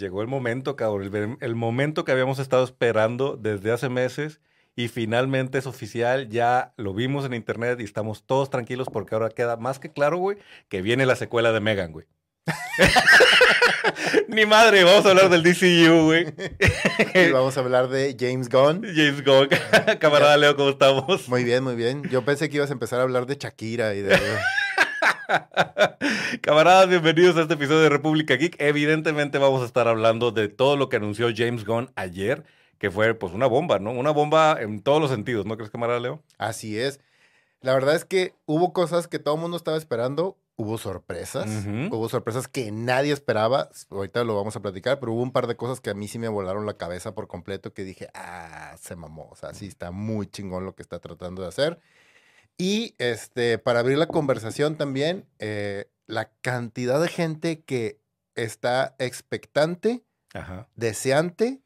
llegó el momento, cabrón. El, el momento que habíamos estado esperando desde hace meses y finalmente es oficial. Ya lo vimos en internet y estamos todos tranquilos porque ahora queda más que claro, güey, que viene la secuela de Megan, güey. Ni madre, vamos a hablar del DCU, güey. Y vamos a hablar de James Gunn. James Gunn. Camarada Leo, ¿cómo estamos? Muy bien, muy bien. Yo pensé que ibas a empezar a hablar de Shakira y de... Camaradas, bienvenidos a este episodio de República Geek. Evidentemente vamos a estar hablando de todo lo que anunció James Gunn ayer, que fue pues una bomba, ¿no? Una bomba en todos los sentidos, ¿no crees, camarada Leo? Así es. La verdad es que hubo cosas que todo el mundo estaba esperando. Hubo sorpresas. Hubo sorpresas que nadie esperaba. Ahorita lo vamos a platicar, pero hubo un par de cosas que a mí sí me volaron la cabeza por completo que dije, ah, se mamó. O sea, sí está muy chingón lo que está tratando de hacer. Y este, para abrir la conversación también, eh, la cantidad de gente que está expectante, Ajá. deseante,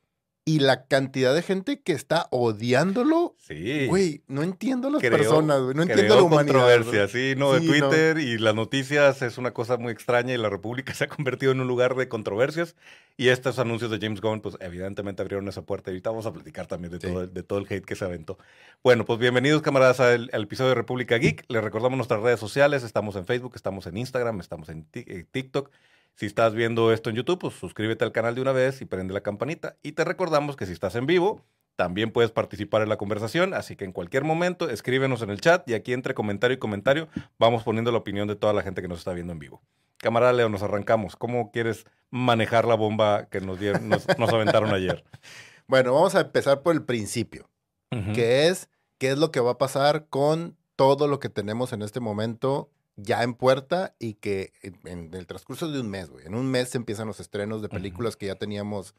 y la cantidad de gente que está odiándolo. Sí. Güey, no entiendo a las personas, güey. No entiendo la humanidad. controversia, güey. sí, no, de Sí, no. Twitter y las noticias es una cosa muy extraña y la República se ha convertido en un lugar de controversias y estos anuncios de James Gunn, pues evidentemente abrieron esa puerta y ahorita vamos a platicar también de, Sí. todo, el- de todo el hate que se aventó. Bueno, pues bienvenidos camaradas al, al episodio de República Geek, les recordamos nuestras redes sociales, estamos en Facebook, estamos en Instagram, estamos en eh, TikTok. Si estás viendo esto en YouTube, pues suscríbete al canal de una vez y prende la campanita. Y te recordamos que si estás en vivo, también puedes participar en la conversación, así que en cualquier momento escríbenos en el chat y aquí entre comentario y comentario vamos poniendo la opinión de toda la gente que nos está viendo en vivo. Camarada Leo, nos arrancamos. ¿Cómo quieres manejar la bomba que nos, dieron- nos, nos aventaron ayer? Bueno, vamos a empezar por el principio, que es qué es lo que va a pasar con todo lo que tenemos en este momento ya en puerta y que en, en el transcurso de un mes, güey. En un mes se empiezan los estrenos de películas que ya teníamos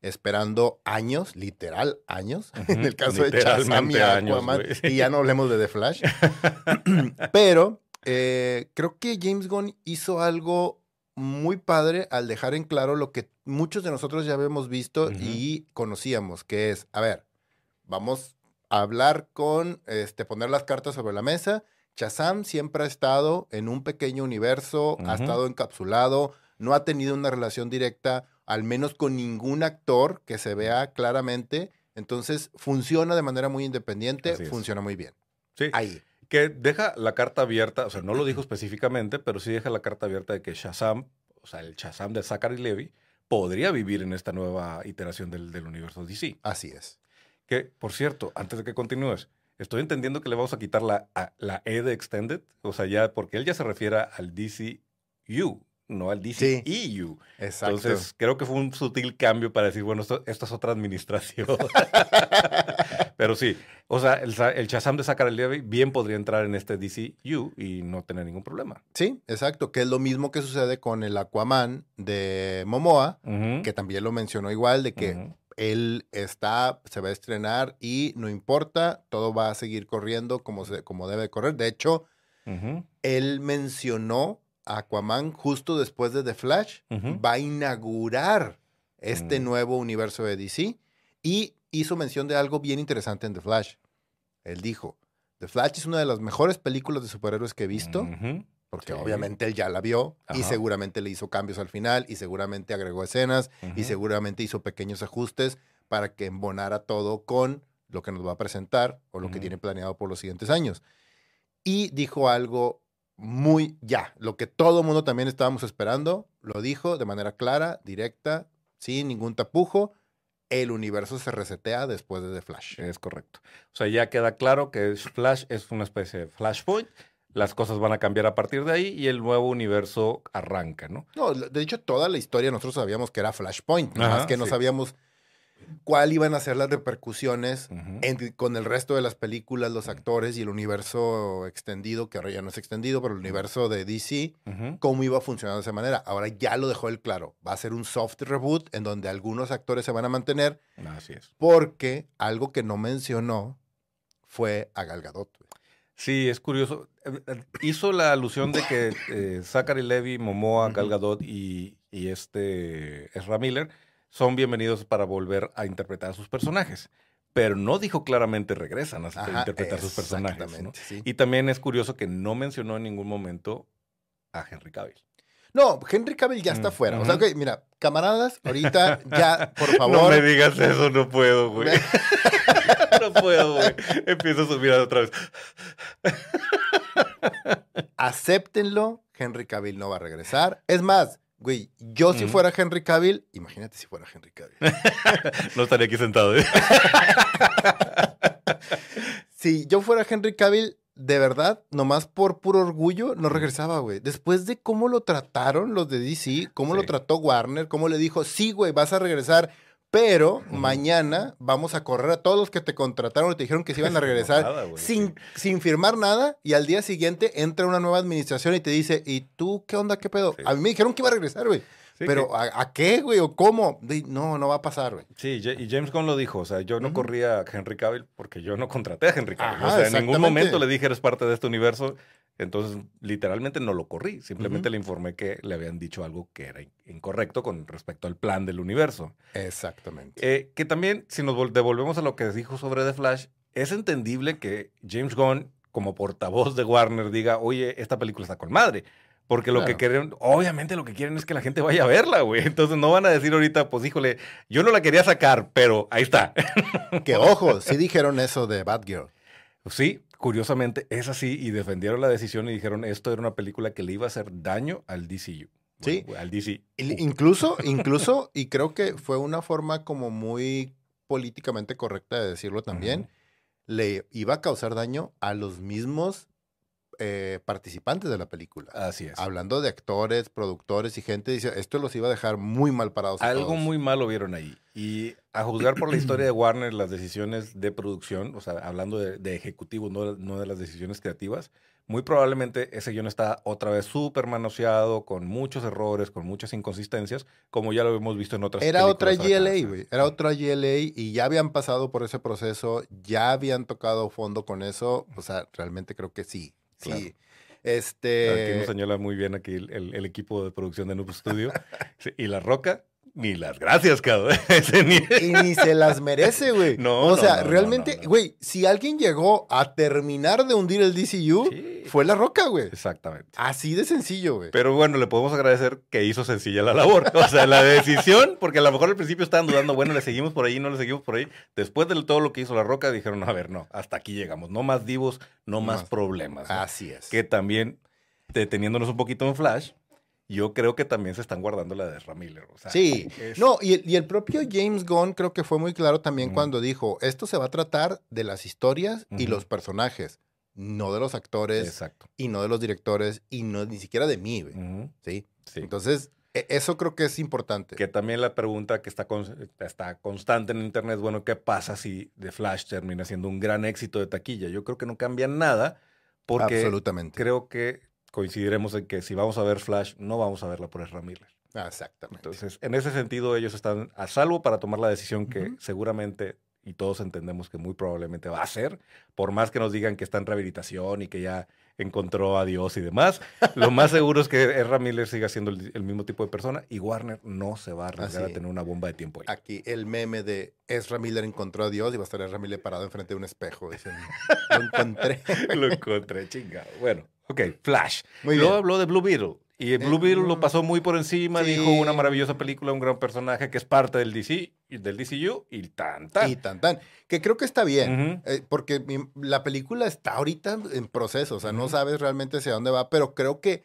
esperando años, literal años, en el caso de Shazam y años, Aquaman, y ya no hablemos de The Flash. Pero eh, creo que James Gunn hizo algo muy padre al dejar en claro lo que muchos de nosotros ya habíamos visto y conocíamos, que es, a ver, vamos a hablar con, este, poner las cartas sobre la mesa. Shazam siempre ha estado en un pequeño universo, ha estado encapsulado, no ha tenido una relación directa, al menos con ningún actor que se vea claramente. Entonces, funciona de manera muy independiente, funciona muy bien. Sí, Ahí. que deja la carta abierta, o sea, no lo dijo específicamente, pero sí deja la carta abierta de que Shazam, o sea, el Shazam de Zachary Levy, podría vivir en esta nueva iteración del, del universo DC. Así es. Que, por cierto, antes de que continúes, estoy entendiendo que le vamos a quitar la, a- la E de Extended, o sea, ya, porque él ya se refiere al DCU, no al DCEU. Exacto. Entonces, creo que fue un sutil cambio para decir, bueno, esto, esto es otra administración. Pero sí, o sea, el, el Shazam de Zachary Levy bien podría entrar en este DCU y no tener ningún problema. sí, exacto. Que es lo mismo que sucede con el Aquaman de Momoa, que también lo mencionó igual, de que. Él está, se va a estrenar y no importa, todo va a seguir corriendo como, se, como debe correr. De hecho, él mencionó a Aquaman justo después de The Flash, va a inaugurar este Mm. nuevo universo de DC y hizo mención de algo bien interesante en The Flash. Él dijo, The Flash es una de las mejores películas de superhéroes que he visto. Porque Sí. obviamente él ya la vio y seguramente le hizo cambios al final y seguramente agregó escenas y seguramente hizo pequeños ajustes para que embonara todo con lo que nos va a presentar o lo que tiene planeado por los siguientes años. Y dijo algo muy ya, lo que todo el mundo también estábamos esperando, lo dijo de manera clara, directa, sin ningún tapujo. El universo se resetea después de The Flash. Es correcto. O sea, ya queda claro que Flash es una especie de flashpoint. Las cosas van a cambiar a partir de ahí y el nuevo universo arranca, ¿no? No, de hecho, toda la historia nosotros sabíamos que era Flashpoint, nada más que no sabíamos cuál iban a ser las repercusiones en- con el resto de las películas, los actores y el universo extendido, que ahora ya no es extendido, pero el universo de DC, cómo iba a funcionar de esa manera. Ahora ya lo dejó él claro. Va a ser un soft reboot en donde algunos actores se van a mantener, Así es. porque algo que no mencionó fue a Gal Gadot. Sí, es curioso. Eh, eh, Hizo la alusión de que eh, Zachary Levy, Momoa. Gal Gadot y, y este Ezra Miller son bienvenidos para volver a interpretar a sus personajes. Pero no dijo claramente regresan a Ajá, interpretar sus personajes. ¿no? sí. Y también es curioso que no mencionó en ningún momento a Henry Cavill. No, Henry Cavill ya está Mm, fuera. O sea, ok, mira, camaradas, ahorita ya, por favor. No me digas eso, no puedo, güey. No puedo, güey. Empiezo a subir otra vez. acéptenlo. Henry Cavill no va a regresar. Es más, güey, yo si fuera Henry Cavill, imagínate si fuera Henry Cavill. No estaría aquí sentado. ¿eh? si yo fuera Henry Cavill, de verdad, nomás por puro orgullo, no regresaba, güey. Después de cómo lo trataron los de DC, cómo lo trató Warner, cómo le dijo, sí, güey, vas a regresar. Pero mañana vamos a correr a todos los que te contrataron y te dijeron que se iban a regresar Nada, sin, sin firmar nada y al día siguiente entra una nueva administración y te dice, ¿y tú qué onda, qué pedo? Sí. A mí me dijeron que iba a regresar, güey. Sí, Pero ¿a, a qué, güey? ¿O cómo? No, no va a pasar, güey. Sí, y James Gunn lo dijo, o sea, yo no corría a Henry Cavill porque yo no contraté a Henry Cavill. Ajá, o sea, en ningún momento le dije eres parte de este universo, entonces literalmente no lo corrí, simplemente le informé que le habían dicho algo que era in- incorrecto con respecto al plan del universo. Exactamente. Eh, que también, si nos vol- devolvemos a lo que dijo sobre The Flash, es entendible que James Gunn, como portavoz de Warner, diga, oye, esta película está con madre. Porque lo que quieren, obviamente lo que quieren es que la gente vaya a verla, güey. Entonces no van a decir ahorita, pues híjole, yo no la quería sacar, pero ahí está. que ojo, sí dijeron eso de Batgirl. Sí, curiosamente es así y defendieron la decisión y dijeron esto era una película que le iba a hacer daño al DCU. Sí. Al DC. Incluso, incluso, y creo que fue una forma como muy políticamente correcta de decirlo también, le iba a causar daño a los mismos eh, participantes de la película. Así es. Hablando de actores, productores y gente, dice, esto los iba a dejar muy mal parados. Algo todos". muy malo vieron ahí. Y a juzgar por la historia de Warner, las decisiones de producción, o sea, hablando de, de ejecutivos, no, no de las decisiones creativas, muy probablemente ese guion está otra vez súper manoseado, con muchos errores, con muchas inconsistencias, como ya lo hemos visto en otras Era otra GLA, güey. Era otra GLA y ya habían pasado por ese proceso, ya habían tocado fondo con eso. O sea, realmente creo que sí. Sí. Claro. Aquí Este. nos señala muy bien aquí el, el- el equipo de producción de Noob Studio. Sí, y La Roca, ni las gracias, cabrón. Y ni se las merece, güey. No, O sea, no, no, realmente, güey, si alguien llegó a terminar de hundir el DCU, Sí. fue La Roca, güey. Exactamente. Así de sencillo, güey. Pero bueno, le podemos agradecer que hizo sencilla la labor. O sea, la decisión, porque a lo mejor al principio estaban dudando, bueno, le seguimos por ahí, no le seguimos por ahí. Después de todo lo que hizo La Roca, dijeron, a ver, no, hasta aquí llegamos. No más divos, no más Más. problemas. Así es. Que también, deteniéndonos un poquito en Flash, yo creo que también se están guardando la de Ezra Miller. O sea, Sí, es- no, y el, y el propio James Gunn creo que fue muy claro también Ujú. cuando dijo, esto se va a tratar de las historias y Ujú. los personajes, no de los actores Exacto. y no de los directores y no ni siquiera de mí, güey. Ujú, ¿sí? sí. Entonces, e- eso creo que es importante. Que también la pregunta que está, con- está constante en internet, bueno, ¿qué pasa si The Flash termina siendo un gran éxito de taquilla? Yo creo que no cambia nada porque Absolutamente. creo que coincidiremos en que si vamos a ver Flash, no vamos a verla por Ezra Miller. Ah, Exactamente. Entonces, en ese sentido, ellos están a salvo para tomar la decisión que seguramente, y todos entendemos que muy probablemente va a ser, por más que nos digan que está en rehabilitación y que ya encontró a Dios y demás, lo más seguro es que Ezra Miller siga siendo el, el mismo tipo de persona y Warner no se va a arriesgar Así. a tener una bomba de tiempo ahí. Aquí el meme de Ezra Miller encontró a Dios y va a estar Ezra Miller parado enfrente de un espejo. Lo encontré. Lo encontré, chingado. Bueno, ok, Flash. Muy Luego bien. habló de Blue Beetle. Y el Blue Eh, Beetle lo mm, pasó muy por encima, sí. dijo una maravillosa película, un gran personaje que es parte del DC, del DCU y tan tan. Y tan tan. Que creo que está bien. Eh, porque mi- la película está ahorita en proceso. O sea, no sabes realmente hacia dónde va, pero creo que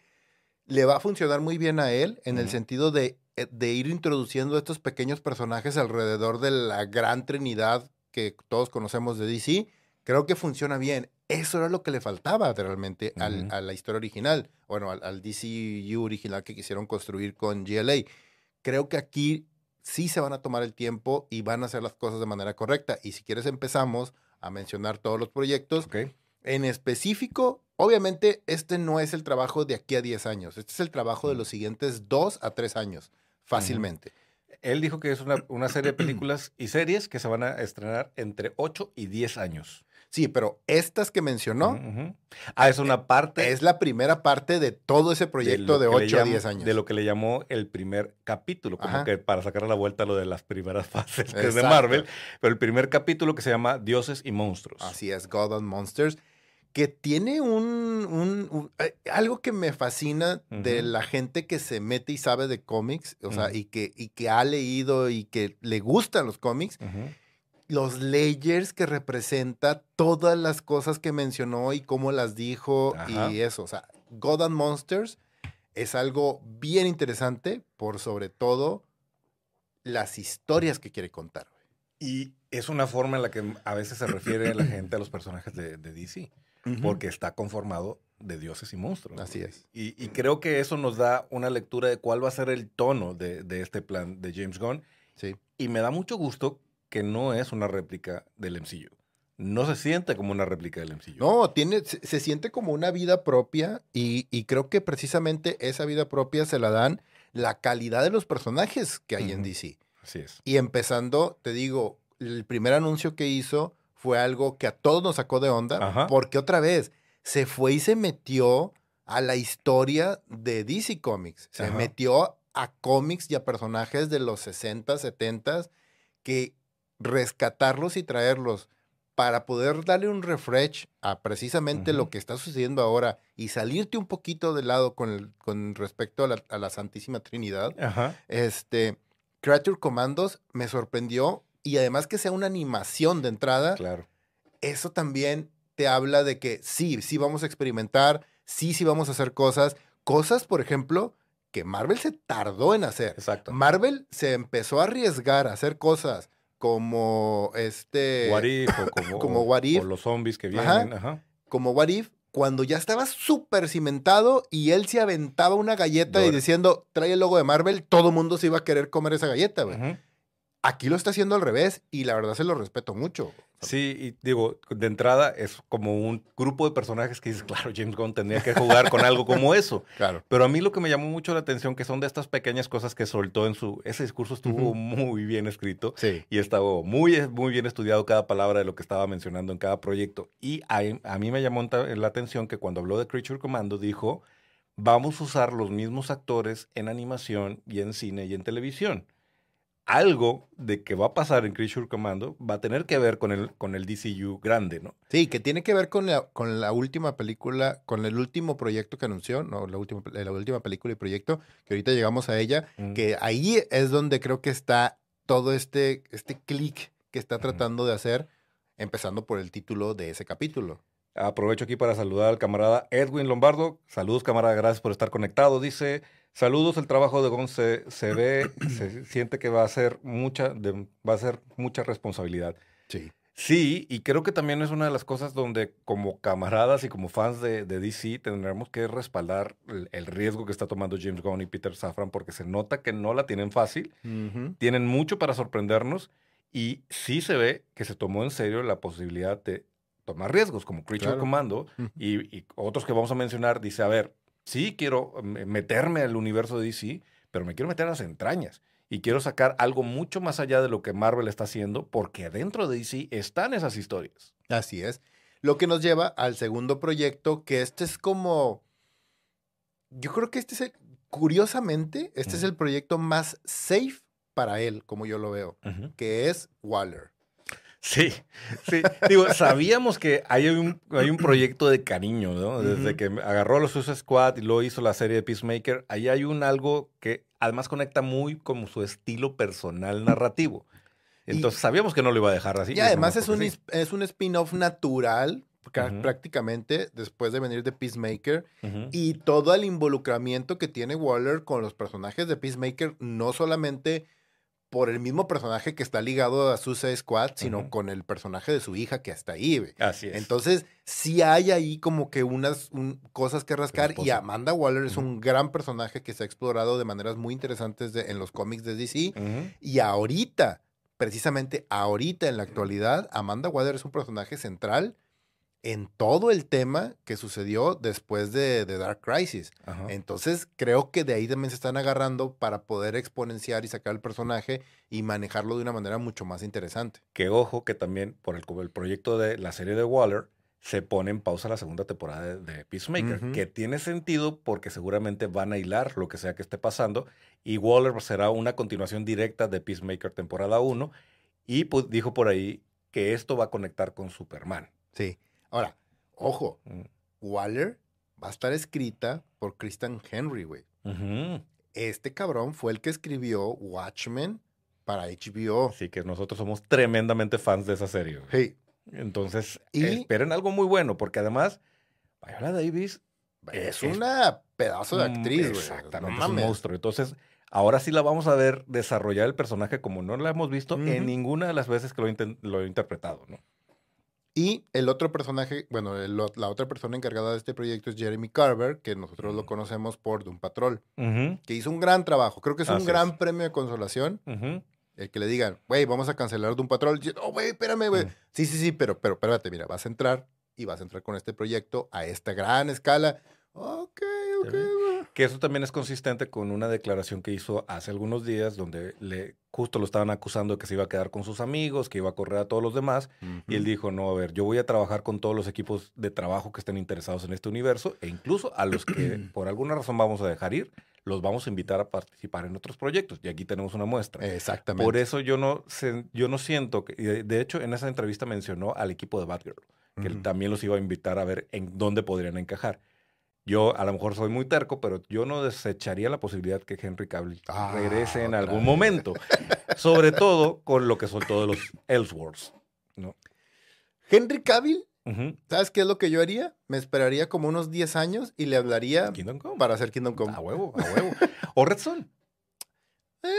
le va a funcionar muy bien a él en el sentido de, eh, de ir introduciendo estos pequeños personajes alrededor de la gran trinidad que todos conocemos de DC. Creo que funciona bien. Eso era lo que le faltaba realmente al- a la historia original. Bueno, al, al DCU original que quisieron construir con GLA. Creo que aquí sí se van a tomar el tiempo y van a hacer las cosas de manera correcta. Y si quieres empezamos a mencionar todos los proyectos. En específico, obviamente este no es el trabajo de aquí a 10 años. Este es el trabajo de Mm. los siguientes 2 a 3 años, fácilmente. Él dijo que es una, una serie de películas y series que se van a estrenar entre 8 y 10 años. Sí, pero estas que mencionó. Ah, es una parte es la primera parte de todo ese proyecto de, le 8 a llamo- 10 años. De lo que le llamó el primer capítulo, como Ajá. que para sacar a la vuelta lo de las primeras fases que es de. Marvel. Pero el primer capítulo que se llama Dioses y Monstruos. Así es, God and Monsters. que tiene un, un- un- eh, algo que me fascina de la gente que se mete y sabe de cómics, o sea, y, que, y que ha leído y que le gustan los cómics. Los layers que representa todas las cosas que mencionó y cómo las dijo Ajá. y eso, o sea, God and Monsters es algo bien interesante por sobre todo las historias que quiere contar. Y es una forma en la que a veces se refiere la gente a los personajes de, de DC, porque está conformado de dioses y monstruos. Así es. Y, y creo que eso nos da una lectura de cuál va a ser el tono de, de este plan de James Gunn. Sí. Y me da mucho gusto que no es una réplica del MCU. No se siente como una réplica del MCU. No, tiene, se, se siente como una vida propia y, y creo que precisamente esa vida propia se la dan la calidad de los personajes que hay en. DC. Así es. Y empezando, te digo, el primer anuncio que hizo fue algo que a todos nos sacó de onda, Ajá. porque otra vez se fue y se metió a la historia de DC Comics. Se Ajá. metió a cómics y a personajes de los 60, 70 que rescatarlos y traerlos para poder darle un refresh a precisamente lo que está sucediendo ahora y salirte un poquito de lado con, el- con respecto a la, a la Santísima Trinidad, Ajá. este, Creature Commandos me sorprendió y además que sea una animación de entrada, Claro. eso también te habla de que sí, sí vamos a experimentar, sí, sí vamos a hacer cosas, cosas, por ejemplo, que Marvel se tardó en hacer. Exacto. Marvel se empezó a arriesgar a hacer cosas como este What If o como, como o- What If. o los zombies que vienen. Ajá. como What If, cuando ya estaba súper cimentado y él se aventaba una galleta y diciendo, trae el logo de Marvel, todo mundo se iba a querer comer esa galleta, güey. Aquí lo está haciendo al revés y la verdad se lo respeto mucho. Sí, y digo, de entrada es como un grupo de personajes que dices, claro, James Gunn tendría que jugar con algo como eso. Claro. Pero a mí lo que me llamó mucho la atención que son de estas pequeñas cosas que soltó en su... Ese discurso estuvo muy bien escrito Sí. y estaba muy, muy bien estudiado cada palabra de lo que estaba mencionando en cada proyecto. Y a, a mí me llamó la atención que cuando habló de Creature Commando dijo, vamos a usar los mismos actores en animación y en cine y en televisión. Algo de que va a pasar en Creature Commando va a tener que ver con el, con el DCU grande, ¿no? Sí, que tiene que ver con la, con la última película, con el último proyecto que anunció, no, la última, la última película y proyecto, que ahorita llegamos a ella, Mm. que ahí es donde creo que está todo este, este clic que está tratando de hacer, empezando por el título de ese capítulo. Aprovecho aquí para saludar al camarada Edwin Lombardo. Saludos, camarada, gracias por estar conectado. Dice, saludos, el trabajo de Gon se, se ve, se siente que va a ser mucha, de- va a ser mucha responsabilidad. Sí. Sí, y creo que también es una de las cosas donde como camaradas y como fans de, de DC tendremos que respaldar el, el riesgo que está tomando James Gunn y Peter Safran porque se nota que no la tienen fácil, tienen mucho para sorprendernos y sí se ve que se tomó en serio la posibilidad de tomar riesgos como Creature Claro. Commando Ujú. y, y otros que vamos a mencionar. Dice, a ver, sí quiero eh, meterme al universo de DC, pero me quiero meter a las entrañas. Y quiero sacar algo mucho más allá de lo que Marvel está haciendo, porque adentro de DC están esas historias. Así es. Lo que nos lleva al segundo proyecto, que este es como. Yo creo que este es el. Curiosamente, este es el proyecto más safe para él, como yo lo veo, que es Waller. Sí, sí. Digo, sabíamos que hay un, hay un proyecto de cariño, ¿no? Desde que agarró a los Suicide Squad y luego hizo la serie de Peacemaker, ahí hay un algo que además conecta muy como su estilo personal narrativo. Entonces sabíamos que no lo iba a dejar así. y además es un, sí. es un spin-off natural, Ujú. prácticamente, después de venir de Peacemaker. Y todo el involucramiento que tiene Waller con los personajes de Peacemaker, no solamente por el mismo personaje que está ligado a Suicide Squad, sino con el personaje de su hija que está ahí. Así es. Entonces, sí hay ahí como que unas un- cosas que rascar. Y. Amanda Waller es un gran personaje que se ha explorado de maneras muy interesantes de- en los cómics de DC. Y ahorita, precisamente ahorita en la actualidad, Amanda Waller es un personaje central en todo el tema que sucedió después de, de Dark Crisis. Ajá. Entonces, creo que de ahí también se están agarrando para poder exponenciar y sacar el personaje y manejarlo de una manera mucho más interesante. Que ojo que también por el, el proyecto de la serie de Waller se pone en pausa la segunda temporada de, de Peacemaker, que tiene sentido porque seguramente van a hilar lo que sea que esté pasando y Waller será una continuación directa de Peacemaker temporada 1 y pues, dijo por ahí que esto va a conectar con Superman. Sí. Ahora, Ojo, Mm. Waller va a estar escrita por Christian Henry, güey. Este cabrón fue el que escribió Watchmen para HBO. Así que nosotros somos tremendamente fans de esa serie. güey. Hey, Entonces, Y- esperen algo muy bueno, porque además, Viola Davis es Es- una pedazo de Mm, actriz, güey. Exactamente, No es un monstruo. Entonces, ahora sí la vamos a ver desarrollar el personaje como no la hemos visto en ninguna de las veces que lo, lo he interpretado, ¿no? Y el otro personaje, bueno, el la otra persona encargada de este proyecto es Jeremy Carver, que nosotros lo Mm. conocemos por Doom Patrol, que hizo un gran trabajo. Creo que es un gran es. premio de consolación. El que le digan, güey, vamos a cancelar Doom Patrol. Y, Oh, güey, espérame, güey. Mm. Sí, sí, sí, pero, pero, espérate, mira, vas a entrar y vas a entrar con este proyecto a esta gran escala. Ok, ok. Que eso también es consistente con una declaración que hizo hace algunos días, donde le justo lo estaban acusando de que se iba a quedar con sus amigos, que iba a correr a todos los demás. Y él dijo, no, a ver, yo voy a trabajar con todos los equipos de trabajo que estén interesados en este universo e incluso a los que por alguna razón vamos a dejar ir, los vamos a invitar a participar en otros proyectos. Y aquí tenemos una muestra. Exactamente. Por eso yo no, se- yo no siento que, de- hecho en esa entrevista mencionó al equipo de Batgirl, que él también los iba a invitar a ver en dónde podrían encajar. Yo a lo mejor soy muy terco, pero yo no desecharía la posibilidad que Henry Cavill Ah, regrese en otra algún vez. momento. Sobre todo con lo que soltó de los Ellsworths. ¿no? Henry Cavill. ¿sabes qué es lo que yo haría? Me esperaría como unos 10 años y le hablaría Kingdom Come. para hacer Kingdom Come. A huevo, a huevo. O Red Son. Eh,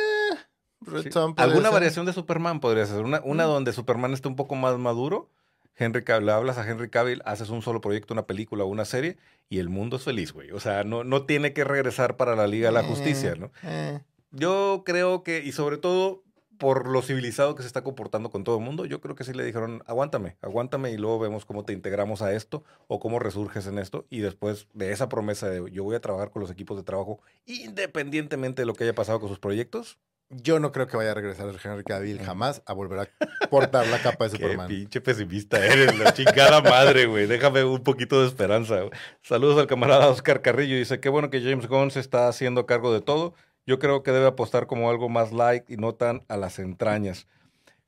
Red Sí. Alguna ser. variación de Superman podría ser. Una, una Mm. donde Superman esté un poco más maduro. Henry Cavill, le hablas a Henry Cavill, haces un solo proyecto, una película o una serie, y el mundo es feliz, güey. O sea, no, no tiene que regresar para la Liga de la Eh, Justicia, ¿no? eh. Yo creo que, y sobre todo por lo civilizado que se está comportando con todo el mundo, yo creo que sí le dijeron, aguántame, aguántame y luego vemos cómo te integramos a esto o cómo resurges en esto. Y después de esa promesa de yo voy a trabajar con los equipos de trabajo independientemente de lo que haya pasado con sus proyectos, Yo no creo que vaya a regresar Henry Cavill jamás a volver a portar la capa de Qué Superman. pinche pesimista eres, la chingada madre, güey. Déjame un poquito de esperanza. güey. Saludos al camarada Oscar Carrillo. Dice, qué bueno que James Gunn se está haciendo cargo de todo. Yo creo que debe apostar como algo más light y no tan a las entrañas.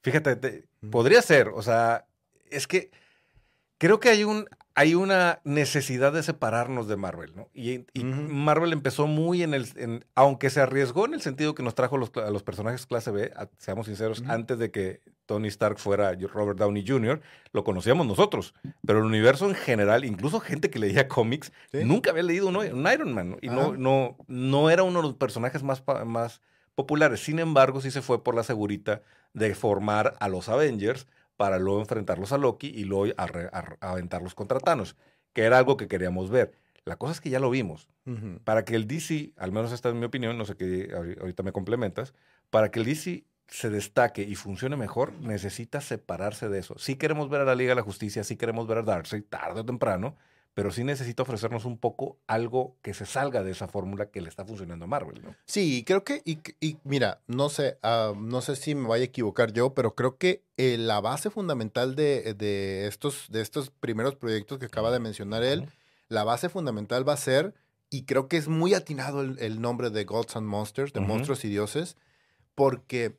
Fíjate, te- podría ser, o sea, es que creo que hay un hay una necesidad de separarnos de Marvel, ¿no? Y. Marvel empezó muy en el, en- aunque se arriesgó en el sentido que nos trajo los, a los personajes clase B, a- seamos sinceros, antes de que Tony Stark fuera Robert Downey Jr., lo conocíamos nosotros, pero el universo en general, incluso gente que leía cómics, Sí. nunca había leído un, un Iron Man, ¿no? y no, no, no era uno de los personajes más, más populares. Sin embargo, sí se fue por la segurita de formar a los Avengers para luego enfrentarlos a Loki y luego a a- a aventarlos contra Thanos, que era algo que queríamos ver. La cosa es que ya lo vimos. Para que el DC, al menos esta es mi opinión, no sé qué ahori- ahorita me complementas, para que el DC se destaque y funcione mejor, necesita separarse de eso. Sí queremos ver a la Liga de la Justicia, sí queremos ver a Darkseid tarde o temprano, pero sí necesita ofrecernos un poco algo que se salga de esa fórmula que le está funcionando a Marvel, ¿no? Sí, creo que, y, y mira, no sé, ah, no sé si me vaya a equivocar yo, pero creo que eh, la base fundamental de, de estos, de estos primeros proyectos que acaba de mencionar él, la base fundamental va a ser, y creo que es muy atinado el, el nombre de Gods and Monsters, de monstruos y dioses, porque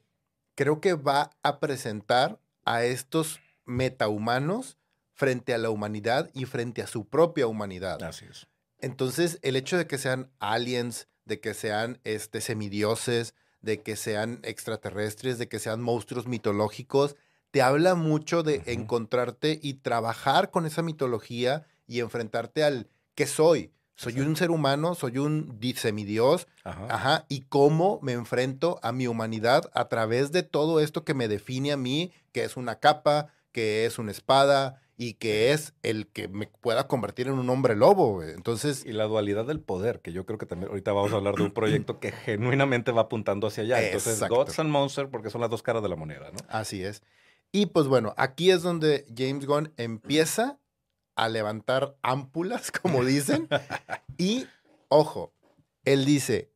creo que va a presentar a estos metahumanos frente a la humanidad y frente a su propia humanidad. Así es. Entonces, el hecho de que sean aliens, de que sean este, semidioses, de que sean extraterrestres, de que sean monstruos mitológicos, te habla mucho de encontrarte y trabajar con esa mitología y enfrentarte al ¿qué soy? Soy Exacto. un ser humano, soy un di- semidios, Ajá. ajá, y cómo me enfrento a mi humanidad a través de todo esto que me define a mí, que es una capa, que es una espada y que es el que me pueda convertir en un hombre lobo. güey. Entonces, Y la dualidad del poder, que yo creo que también ahorita vamos a hablar de un proyecto que genuinamente va apuntando hacia allá. Entonces, Exacto. Gods and Monsters, porque son las dos caras de la moneda, ¿no? así es. Y pues bueno, aquí es donde James Gunn empieza a levantar ámpulas, como dicen. y, ojo, él dice,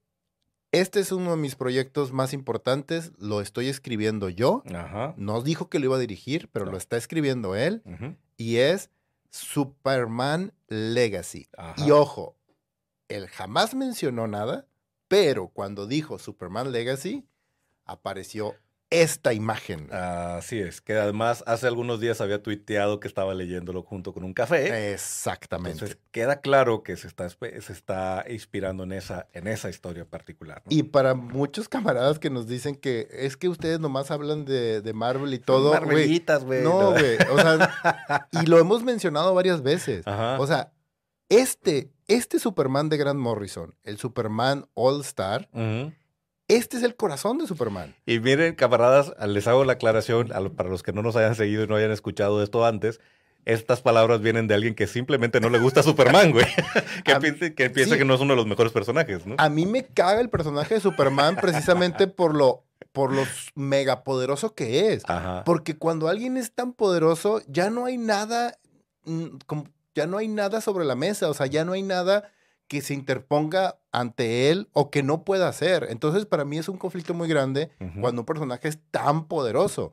este es uno de mis proyectos más importantes, lo estoy escribiendo yo. Ajá. No dijo que lo iba a dirigir, pero No. lo está escribiendo él. Ujú. Y es Superman Legacy. Ajá. Y ojo, él jamás mencionó nada, pero cuando dijo Superman Legacy, apareció esta imagen. Así es, que además hace algunos días había tuiteado que estaba leyéndolo junto con un café. Exactamente. Entonces queda claro que se está, se está inspirando en esa, en esa historia particular. Y para muchos camaradas que nos dicen que es que ustedes nomás hablan de, de Marvel y todo. Marvelitas, güey. No, güey. O sea, y lo hemos mencionado varias veces. Ajá. O sea, este, este Superman de Grant Morrison, el Superman All Star. Este es el corazón de Superman. Y miren, camaradas, les hago la aclaración a lo- para los que no nos hayan seguido y no hayan escuchado esto antes. Estas palabras vienen de alguien que simplemente no le gusta Superman, güey. que, piensa, que piensa sí. que no es uno de los mejores personajes, ¿no? A mí me caga el personaje de Superman precisamente por lo, por lo megapoderoso que es. Ajá. Porque cuando alguien es tan poderoso, ya no hay nada, mm, ya no hay nada sobre la mesa, o sea, ya no hay nada que se interponga ante él o que no pueda hacer. Entonces, para mí es un conflicto muy grande cuando un personaje es tan poderoso.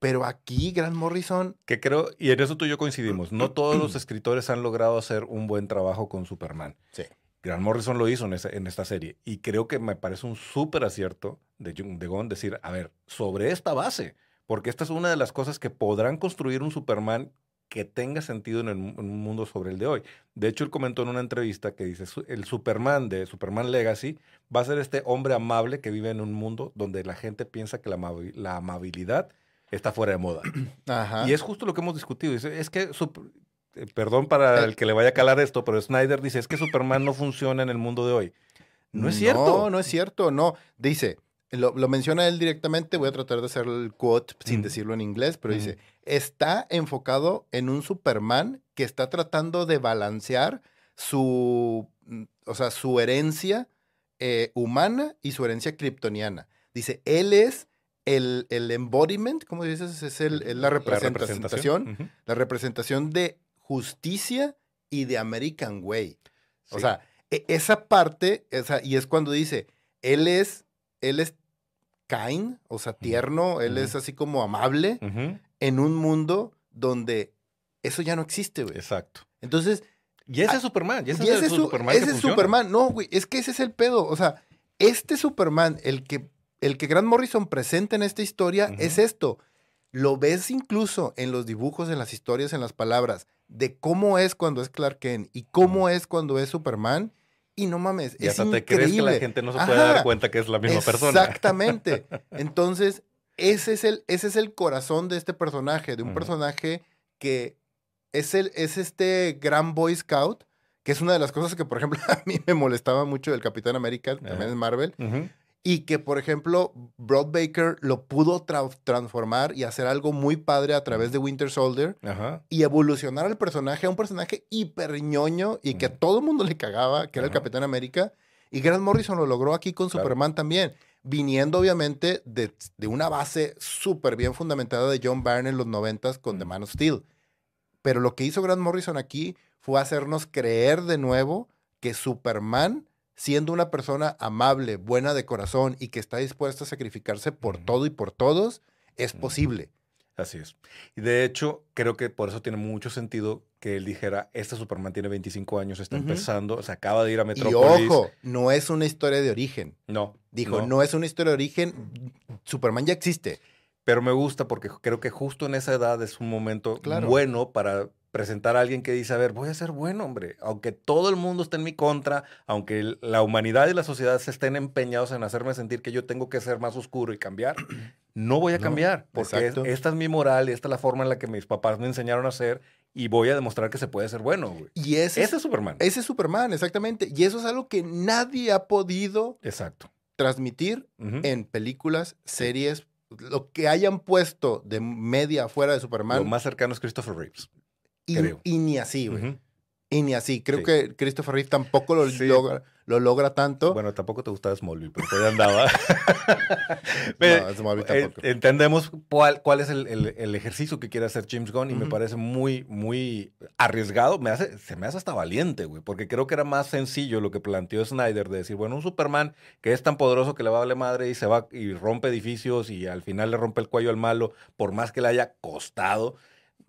Pero aquí, Grant Morrison, Que creo, y en eso tú y yo coincidimos, no todos los escritores han logrado hacer un buen trabajo con Superman. Sí. Grant Morrison lo hizo en, esa- en esta serie. Y creo que me parece un súper acierto de, Jung- de Gon decir, a ver, sobre esta base, porque esta es una de las cosas que podrán construir un Superman que tenga sentido en, el mu- en un mundo sobre el de hoy. De hecho, él comentó en una entrevista que dice, "Su- el Superman de Superman Legacy va a ser este hombre amable que vive en un mundo donde la gente piensa que la, amabi- la amabilidad está fuera de moda. ajá, Y es justo lo que hemos discutido. Dice, es que, eh, perdón para Eh. el que le vaya a calar esto, pero Snyder dice, es que Superman no funciona en el mundo de hoy. No es cierto. No, no es cierto, no. Dice, lo, lo menciona él directamente, voy a tratar de hacer el quote sin decirlo en inglés, pero dice, está enfocado en un Superman que está tratando de balancear su, mm, o sea, su herencia eh, humana y su herencia kryptoniana. Dice, él es el, el embodiment, ¿cómo dices? Es el, la representación, la representación de justicia y de American Way. O sea, e- esa parte, o sea, y es cuando dice, él es, él es kind, o sea, tierno, él es así como amable en un mundo donde eso ya no existe, güey. Exacto. Entonces, Y ese es Superman. Y ese, y es ese el es, su- Superman. ese es. Superman. No, güey, es que ese es el pedo. O sea, este Superman, el que, el que Grant Morrison presenta en esta historia, es esto. Lo ves incluso en los dibujos, en las historias, en las palabras, de cómo es cuando es Clark Kent y cómo es cuando es Superman. Y no mames, Y es hasta te increíble. crees que la gente no se puede dar cuenta que es la misma persona. Exactamente. Entonces, ese es el, ese es el corazón de este personaje, de un personaje que es, el, es este gran Boy Scout, que es una de las cosas que, por ejemplo, a mí me molestaba mucho del Capitán América, también en Marvel. Y que, por ejemplo, Broad Baker lo pudo tra- transformar y hacer algo muy padre a través de Winter Soldier Ajá. y evolucionar al personaje a un personaje hiper ñoño y que a todo el mundo le cagaba, que era el. Capitán América. Y Grant Morrison lo logró aquí con Claro. Superman también, viniendo obviamente de, de una base súper bien fundamentada de John Byrne en los noventas con The. Man of Steel. Pero lo que hizo Grant Morrison aquí fue hacernos creer de nuevo que Superman, siendo una persona amable, buena de corazón y que está dispuesta a sacrificarse por todo y por todos, es posible. Así es. Y de hecho, creo que por eso tiene mucho sentido que él dijera, este Superman tiene 25 años, está empezando, se acaba de ir a Y Metrópolis. ojo, no es una historia de origen. No. Dijo, no. es una historia de origen. Superman ya existe. Pero me gusta porque creo que justo en esa edad es un momento Claro. bueno para presentar a alguien que dice, a ver, voy a ser bueno, hombre. Aunque todo el mundo esté en mi contra, aunque la humanidad y la sociedad se estén empeñados en hacerme sentir que yo tengo que ser más oscuro y cambiar, no voy a No, cambiar. Porque es- esta es mi moral y esta es la forma en la que mis papás me enseñaron a ser y voy a demostrar que se puede ser bueno, güey. Y ese, Ese es, Superman. ese es Superman, exactamente. Y eso es algo que nadie ha podido Exacto. transmitir en películas, series, lo que hayan puesto de media afuera de Lo Superman. más cercano es Christopher Reeves. Y, ni así, güey. Y ni así. Creo Sí. que Christopher Reeve tampoco lo, Sí. logra, lo logra tanto. Bueno, tampoco te gustaba Smallville, pero ahí andaba. no, Pero, Smallville eh, tampoco. entendemos cuál, cuál es el, el- el ejercicio que quiere hacer James Gunn y me parece muy, muy arriesgado. Me hace, se me hace hasta valiente, güey, porque creo que era más sencillo lo que planteó Snyder de decir, bueno, un Superman que es tan poderoso que le va a darle madre y se va y rompe edificios y al final le rompe el cuello al malo, por más que le haya costado.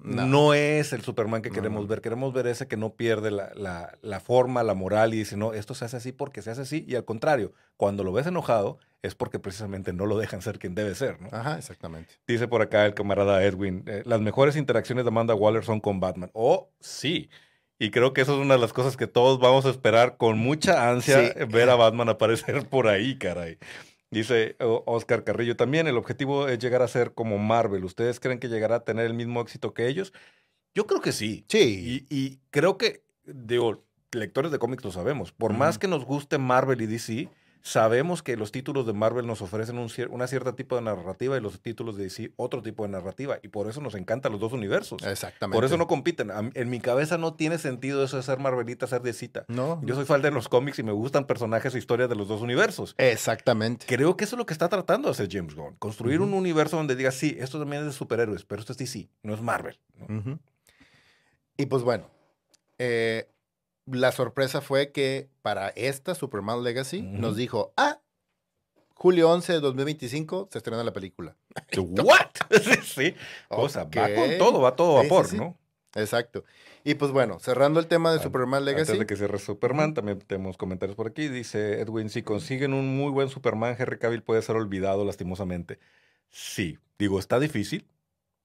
No. No. es el Superman que No, queremos ver. Queremos ver ese que no pierde la, la- la forma, la moral y dice, no, esto se hace así porque se hace así. Y al contrario, cuando lo ves enojado es porque precisamente no lo dejan ser quien debe ser, ¿no? Ajá, exactamente. Dice por acá el camarada Edwin, eh, las mejores interacciones de Amanda Waller son con Batman. Oh, sí. Y creo que eso es una de las cosas que todos vamos a esperar con mucha ansia Sí. eh, ver a Batman aparecer por ahí, caray. Dice Oscar Carrillo también, el objetivo es llegar a ser como Marvel. ¿Ustedes creen que llegará a tener el mismo éxito que ellos? Yo creo que sí. Sí. Y, y creo que, digo, lectores de cómics lo sabemos. Por más que nos guste Marvel y DC, sabemos que los títulos de Marvel nos ofrecen un cier- una cierta tipo de narrativa y los títulos de DC otro tipo de narrativa. Y por eso nos encantan los dos universos. Exactamente. Por eso no compiten. En mi cabeza no tiene sentido eso de ser Marvelita, ser DCita. No. Yo soy fan de los cómics y me gustan personajes e historias de los dos universos. Exactamente. Creo que eso es lo que está tratando de hacer James Gunn. Construir un universo donde diga, sí, esto también es de superhéroes, pero esto es DC, no es Marvel. Y pues bueno, eh, la sorpresa fue que para esta Superman Legacy nos dijo, ah, julio 11 de 2025 se estrena la película. ¿What? sí. O sea, va con todo, va todo a Sí, sí, vapor, sí. ¿no? Exacto. Y pues bueno, cerrando el tema de An- Superman Legacy. Antes de que cierre Superman, también tenemos comentarios por aquí. Dice Edwin, si consiguen un muy buen Superman, Henry Cavill puede ser olvidado lastimosamente. Sí, digo, está difícil,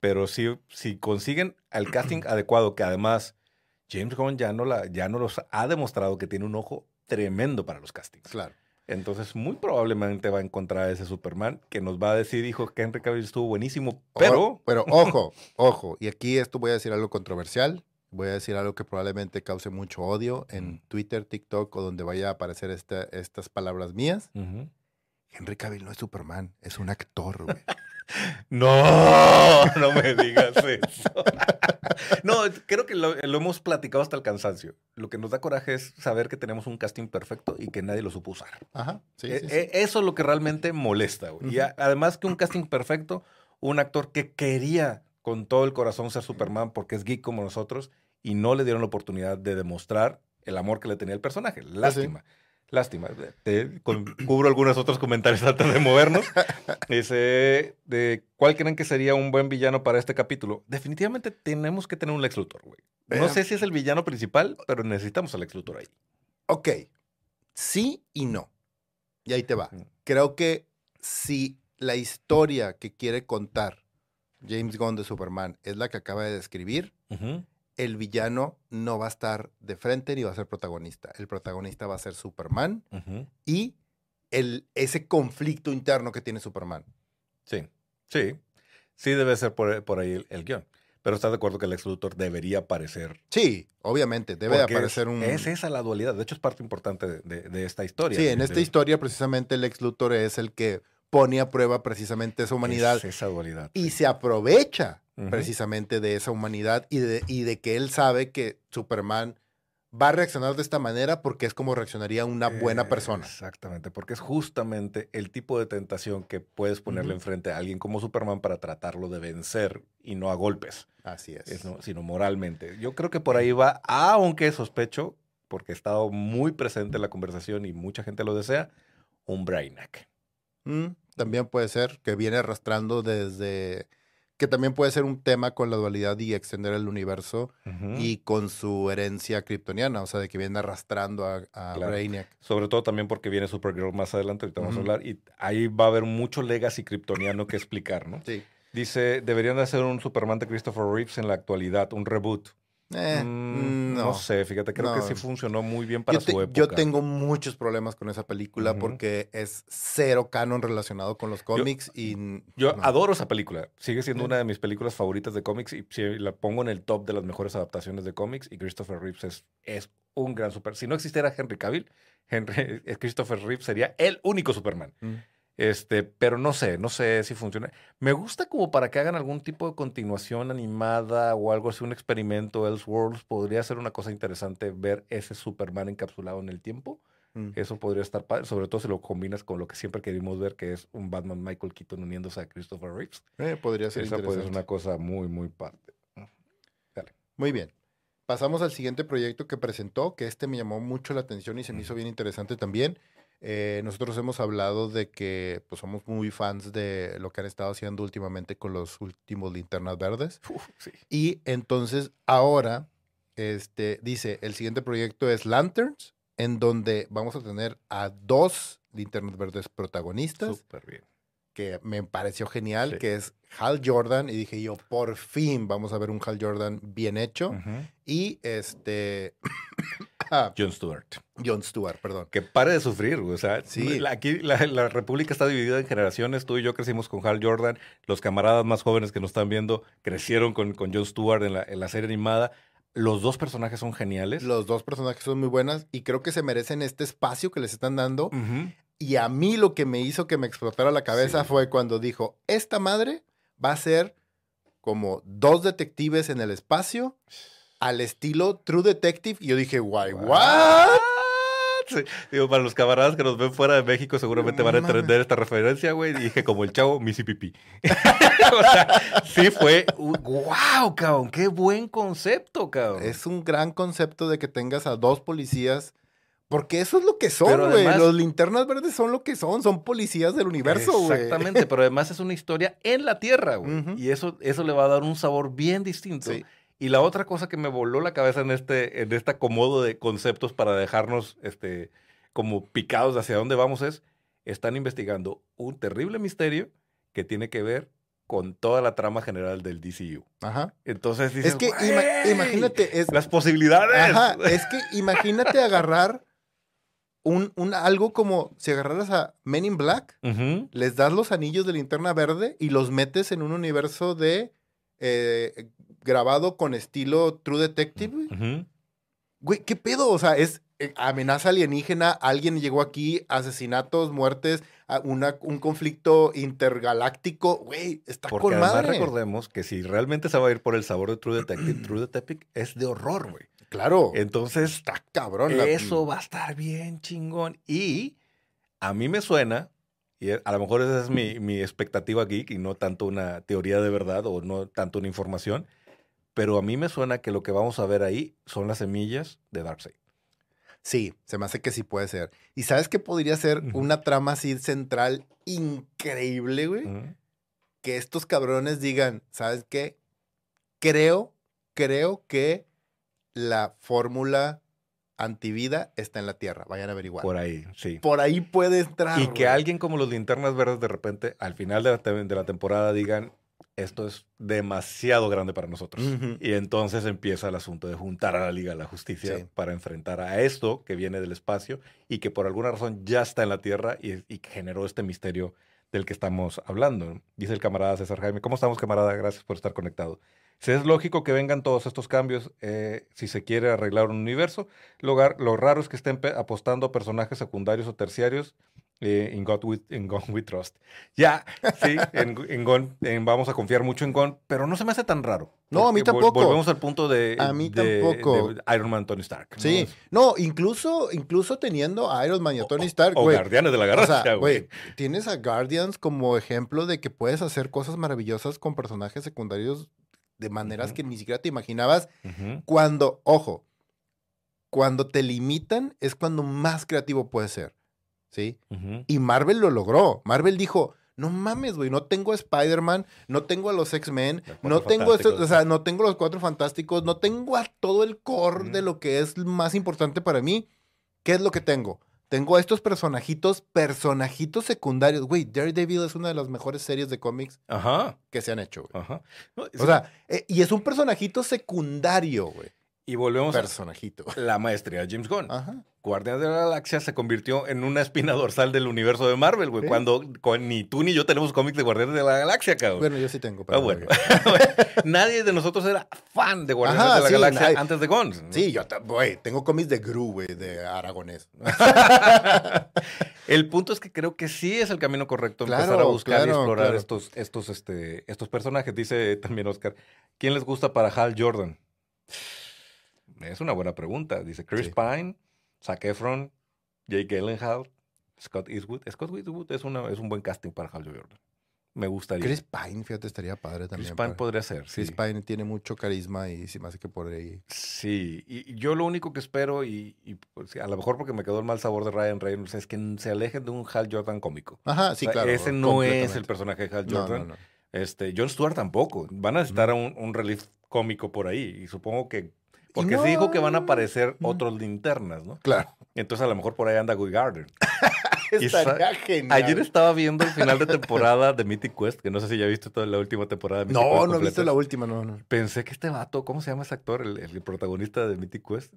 pero sí, si consiguen el casting adecuado, que además James Gunn ya no, la, ya no los ha demostrado que tiene un ojo tremendo para los castings. Claro. Entonces, muy probablemente va a encontrar a ese Superman que nos va a decir, dijo que Henry Cavill estuvo buenísimo, pero... O- pero ojo, ojo. Y aquí esto voy a decir algo controversial. Voy a decir algo que probablemente cause mucho odio en Mm. Twitter, TikTok o donde vaya a aparecer esta- estas palabras mías. Henry Cavill no es Superman, es un actor, güey. No, no me digas eso. No, creo que lo, lo hemos platicado hasta el cansancio. Lo que nos da coraje es saber que tenemos un casting perfecto y que nadie lo supo usar. Ajá. Sí, E- sí, sí. e- Eso es lo que realmente molesta. güey. Y además que un casting perfecto, un actor que quería con todo el corazón ser Superman porque es geek como nosotros y no le dieron la oportunidad de demostrar el amor que le tenía el personaje. Lástima. Lástima. Te cubro algunos otros comentarios antes de movernos. Dice, de, ¿cuál creen que sería un buen villano para este capítulo? Definitivamente tenemos que tener un Lex Luthor, güey. No Eh, sé si es el villano principal, pero necesitamos al Lex Luthor ahí. Ok. Sí y no. Y ahí te va. Creo que si la historia que quiere contar James Gunn de Superman es la que acaba de describir, el villano no va a estar de frente ni va a ser protagonista. El protagonista va a ser Superman y el, ese conflicto interno que tiene Superman. Sí, sí. Sí debe ser por, por ahí el, el guion. Pero estás de acuerdo que el Lex Luthor debería aparecer. Sí, obviamente, debe Porque aparecer un... Es esa la dualidad. De hecho, es parte importante de, de- de esta historia. Sí, en De- esta historia precisamente el ex Luthor es el que pone a prueba precisamente esa humanidad Es esa dualidad. y se aprovecha Precisamente de esa humanidad y de, y de que él sabe que Superman va a reaccionar de esta manera porque es como reaccionaría una buena persona. Exactamente, porque es justamente el tipo de tentación que puedes ponerle enfrente a alguien como Superman para tratarlo de vencer y no a golpes, Así es. es no- sino moralmente. Yo creo que por ahí va, aunque sospecho, porque he estado muy presente en la conversación y mucha gente lo desea, un Brainiac. Mm, también puede ser que viene arrastrando desde... Que también puede ser un tema con la dualidad y extender el universo y con su herencia kryptoniana, o sea, de que viene arrastrando a, a Claro. Brainiac. Sobre todo también porque viene Supergirl más adelante, ahorita vamos a hablar, y ahí va a haber mucho legacy kryptoniano que explicar, ¿no? Sí. Dice, deberían de hacer un Superman de Christopher Reeves en la actualidad, un reboot. Eh, Mm, no. no. sé, fíjate, creo que sí funcionó muy bien para Yo, te- su yo época. tengo muchos problemas con esa película porque es cero canon relacionado con los cómics y n- Yo no. adoro esa película. Sigue siendo Sí. una de mis películas favoritas de cómics y sí, la pongo en el top de las mejores adaptaciones de cómics. Y Christopher Reeves es, es un gran super. Si no existiera Henry Cavill, Henry, Christopher Reeves sería el único Superman. Mm. Este, pero no sé, no sé si funciona. Me gusta como para que hagan algún tipo de continuación animada o algo así, un experimento, Elseworlds. Podría ser una cosa interesante ver ese Superman encapsulado en el tiempo. Mm. Eso podría estar padre, sobre todo si lo combinas con lo que siempre querimos ver, que es un Batman Michael Keaton uniéndose a Christopher Reeves. Eh, podría ser Esa puede ser una cosa muy, muy padre. Muy bien. Pasamos al siguiente proyecto que presentó, que este me llamó mucho la atención y se me hizo bien interesante también. Eh, nosotros hemos hablado de que pues, somos muy fans de lo que han estado haciendo últimamente con los últimos linternas verdes. Uf, sí. Y entonces ahora, este, dice, el siguiente proyecto es Lanterns, en donde vamos a tener a dos linternas verdes protagonistas, Súper bien. que me pareció genial, Sí. que es Hal Jordan. Y dije yo, por fin vamos a ver un Hal Jordan bien hecho. Y este, ah, Jon Stewart. John Stewart, perdón. Que pare de sufrir, güey. O sea, Sí. la- aquí la, la República está dividida en generaciones. Tú y yo crecimos con Hal Jordan. Los camaradas más jóvenes que nos están viendo crecieron con, con Jon Stewart en la, en la serie animada. Los dos personajes son geniales. Los dos personajes son muy buenas y creo que se merecen este espacio que les están dando. Y a mí lo que me hizo que me explotara la cabeza Sí. fue cuando dijo, esta madre va a ser como dos detectives en el espacio al estilo True Detective. Y yo dije, guay, what? Sí. Digo, para los camaradas que nos ven fuera de México, seguramente No van a mames. entender esta referencia, güey. Y dije, como el chavo, Mississippi. o sea, sí fue. ¡Wow, cabrón! ¡Qué buen concepto, cabrón! Es un gran concepto de que tengas a dos policías. Porque eso es lo que son, güey. Los linternas verdes son lo que son. Son policías del universo, güey. Exactamente, pero además es una historia en la Tierra, güey. Y eso, eso le va a dar un sabor bien distinto. Sí. Y la otra cosa que me voló la cabeza en este, en este acomodo de conceptos para dejarnos este, como picados de hacia dónde vamos es, están investigando un terrible misterio que tiene que ver con toda la trama general del DCU. Ajá. Entonces dices, Es que ima- "Güey, imagínate, es, las posibilidades. Ajá, es que imagínate agarrar un, un algo como si agarraras a Men in Black, les das los anillos de linterna verde y los metes en un universo de eh, grabado con estilo True Detective. güey. ¿qué pedo? O sea, es eh, amenaza alienígena, alguien llegó aquí, asesinatos, muertes, una, un conflicto intergaláctico. Güey, está Porque con además madre. recordemos que si realmente se va a ir por el sabor de True Detective, True Detective es de horror, güey. Claro, Entonces, está cabrón. la- eso va a estar bien chingón. Y a mí me suena, y a lo mejor esa es mi, mi expectativa geek y no tanto una teoría de verdad o no tanto una información, pero a mí me suena que lo que vamos a ver ahí son las semillas de Darkseid. Sí, se me hace que sí puede ser. ¿Y sabes qué podría ser una trama así central increíble, güey? Que estos cabrones digan, ¿sabes qué? Creo, creo que la fórmula antivida está en la Tierra. Vayan a averiguar. Por ahí, sí. Por ahí puede entrar. Y que alguien como los linternas verdes de repente al final de la, te- de la temporada digan, esto es demasiado grande para nosotros. Y entonces empieza el asunto de juntar a la Liga de la Justicia Sí. para enfrentar a esto que viene del espacio y que por alguna razón ya está en la Tierra y, y generó este misterio del que estamos hablando. Dice el camarada César Jaime. ¿Cómo estamos, camarada? Gracias por estar conectado. Si es lógico que vengan todos estos cambios eh, si se quiere arreglar un universo. Lo, raro es que estén apostando a personajes secundarios o terciarios eh, en, God We, en Gone We Trust. Ya, sí, en, en vamos a confiar mucho en Gone, pero no se me hace tan raro. No, a mí tampoco. Volvemos al punto de, A mí de- tampoco. de Iron Man Tony Stark. ¿no? Sí, no, incluso, incluso teniendo a Iron Man y a Tony Stark, O. Guardianes de la O Galaxia, sea, güey. tienes a Guardians como ejemplo de que puedes hacer cosas maravillosas con personajes secundarios de maneras que ni siquiera te imaginabas. Cuando, ojo, cuando te limitan es cuando más creativo puedes ser, ¿sí? Y Marvel lo logró. Marvel dijo, no mames, güey, no tengo a Spider-Man, no tengo a los X-Men, no tengo estos, o sea, no tengo los cuatro fantásticos, no tengo a todo el core de lo que es más importante para mí. ¿Qué es lo que tengo? Tengo a estos personajitos, personajitos secundarios. Güey, Daredevil es una de las mejores series de cómics Ajá, que se han hecho, güey. ajá. No, sí, O sea, eh, y es un personajito secundario, güey. Y volvemos a Personajito. la maestría de James Gunn. Ajá. Guardianes de la Galaxia se convirtió en una espina dorsal del universo de Marvel, güey. Cuando con- ni tú ni yo tenemos cómics de Guardianes de la Galaxia, cabrón. Bueno, yo sí tengo. Ah, pero bueno. güey. Nadie de nosotros era fan de Guardianes Ajá, de la sí, Galaxia nadie. antes de Guns. ¿no? Sí, yo, güey, tengo cómics de Gru, güey, de Aragonés. El punto es que creo que sí es el camino correcto empezar Claro, a buscar y explorar claro. estos, estos, este, estos personajes. Dice también Oscar, ¿quién les gusta para Hal Jordan? Es una buena pregunta. Dice Chris Sí. Pine, Zac Efron, Jake Gyllenhaal, Scott Eastwood. Scott Eastwood es, una, es un buen casting para Hal Jordan. me gustaría. Chris Pine, fíjate, estaría padre también. Chris Pine podría ser. Chris sí. Pine tiene mucho carisma y se me hace que por ahí. Sí, y yo lo único que espero, y, y, pues, a lo mejor porque me quedó el mal sabor de Ryan Reynolds, es que se alejen de un Hal Jordan cómico. Ajá, sí, O sea, claro. ese no es el personaje de Hal No, Jordan. no, no. Este, Jon Stewart tampoco. Van a necesitar un, un relief cómico por ahí. Y supongo que. Porque no- se dijo que van a aparecer otros linternas, ¿no? Claro. Entonces a lo mejor por ahí anda Guy Gardner. Estaría genial. Ayer estaba viendo el final de temporada de Mythic Quest, que no sé si ya viste toda la última temporada de Mythic Quest. No, no he completa. visto la última, no, no. Pensé que este vato, ¿cómo se llama ese actor? El, el protagonista de Mythic Quest.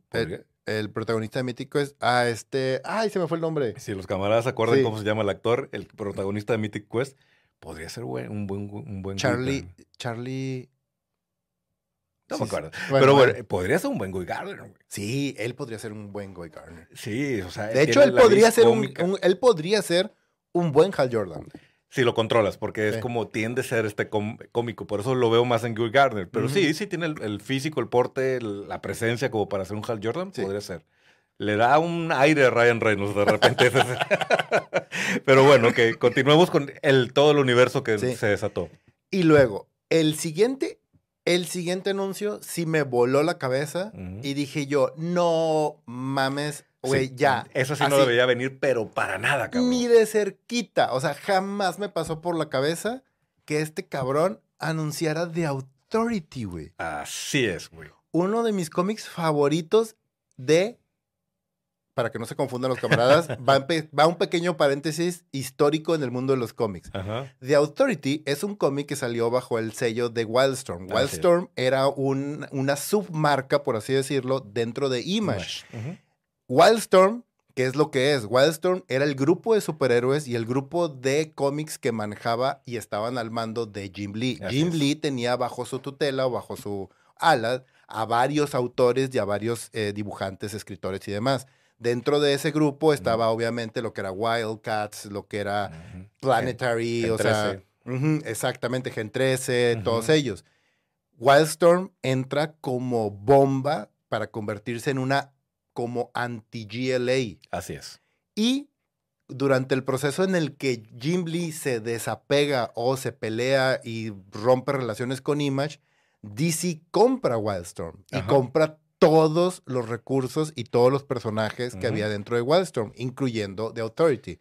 El protagonista de Mítico es. Ah, este. Ay, se me fue el nombre. Si los camaradas se acuerdan Sí. cómo se llama el actor, el protagonista de Mythic Quest, podría ser buen- un buen, un buen Guy Charlie. Charlie. No Sí, me acuerdo. sí. Pero bueno, bueno. podría ser un buen Guy Gardner, güey. Sí, él podría ser un buen Guy Gardner. Sí, o sea. De hecho, él podría ser un, él podría ser un buen Hal Jordan. Si lo controlas, porque es Sí. como tiende a ser este cómico. Por eso lo veo más en Guy Gardner. Pero sí, sí tiene el, el físico, el porte, la presencia como para ser un Hal Jordan, Sí. podría ser. Le da un aire a Ryan Reynolds de repente. Pero bueno, que continuemos con el, todo el universo que se desató. Y luego, el siguiente, el siguiente anuncio sí me voló la cabeza y dije yo, no mames, güey, Sí, ya. Eso sí no debería venir, pero para nada, cabrón. Ni de cerquita. O sea, jamás me pasó por la cabeza que este cabrón anunciara The Authority, güey. Así es, güey. Uno de mis cómics favoritos de. Para que no se confundan los camaradas, va, un pequeño paréntesis histórico en el mundo de los cómics. Ajá. The Authority es un cómic que salió bajo el sello de Wildstorm. Wildstorm era un- una submarca, por así decirlo, dentro de Image. Wildstorm, ¿qué es lo que es? Wildstorm era el grupo de superhéroes y el grupo de cómics que manejaba y estaban al mando de Jim Lee. Jim. Lee tenía bajo su tutela o bajo su ala a varios autores y a varios eh, dibujantes, escritores y demás. Dentro de ese grupo estaba obviamente lo que era Wildcats, lo que era. Planetary, Gen o sea, 13. ujú, exactamente, Gen 13, Ujú. todos ellos. Wildstorm entra como bomba para convertirse en una como anti-GLA. Así es. Y durante el proceso en el que Jim Lee se desapega o se pelea y rompe relaciones con Image, DC compra Wildstorm y Ajá. compra todos los recursos y todos los personajes que había dentro de Wildstorm, incluyendo The Authority.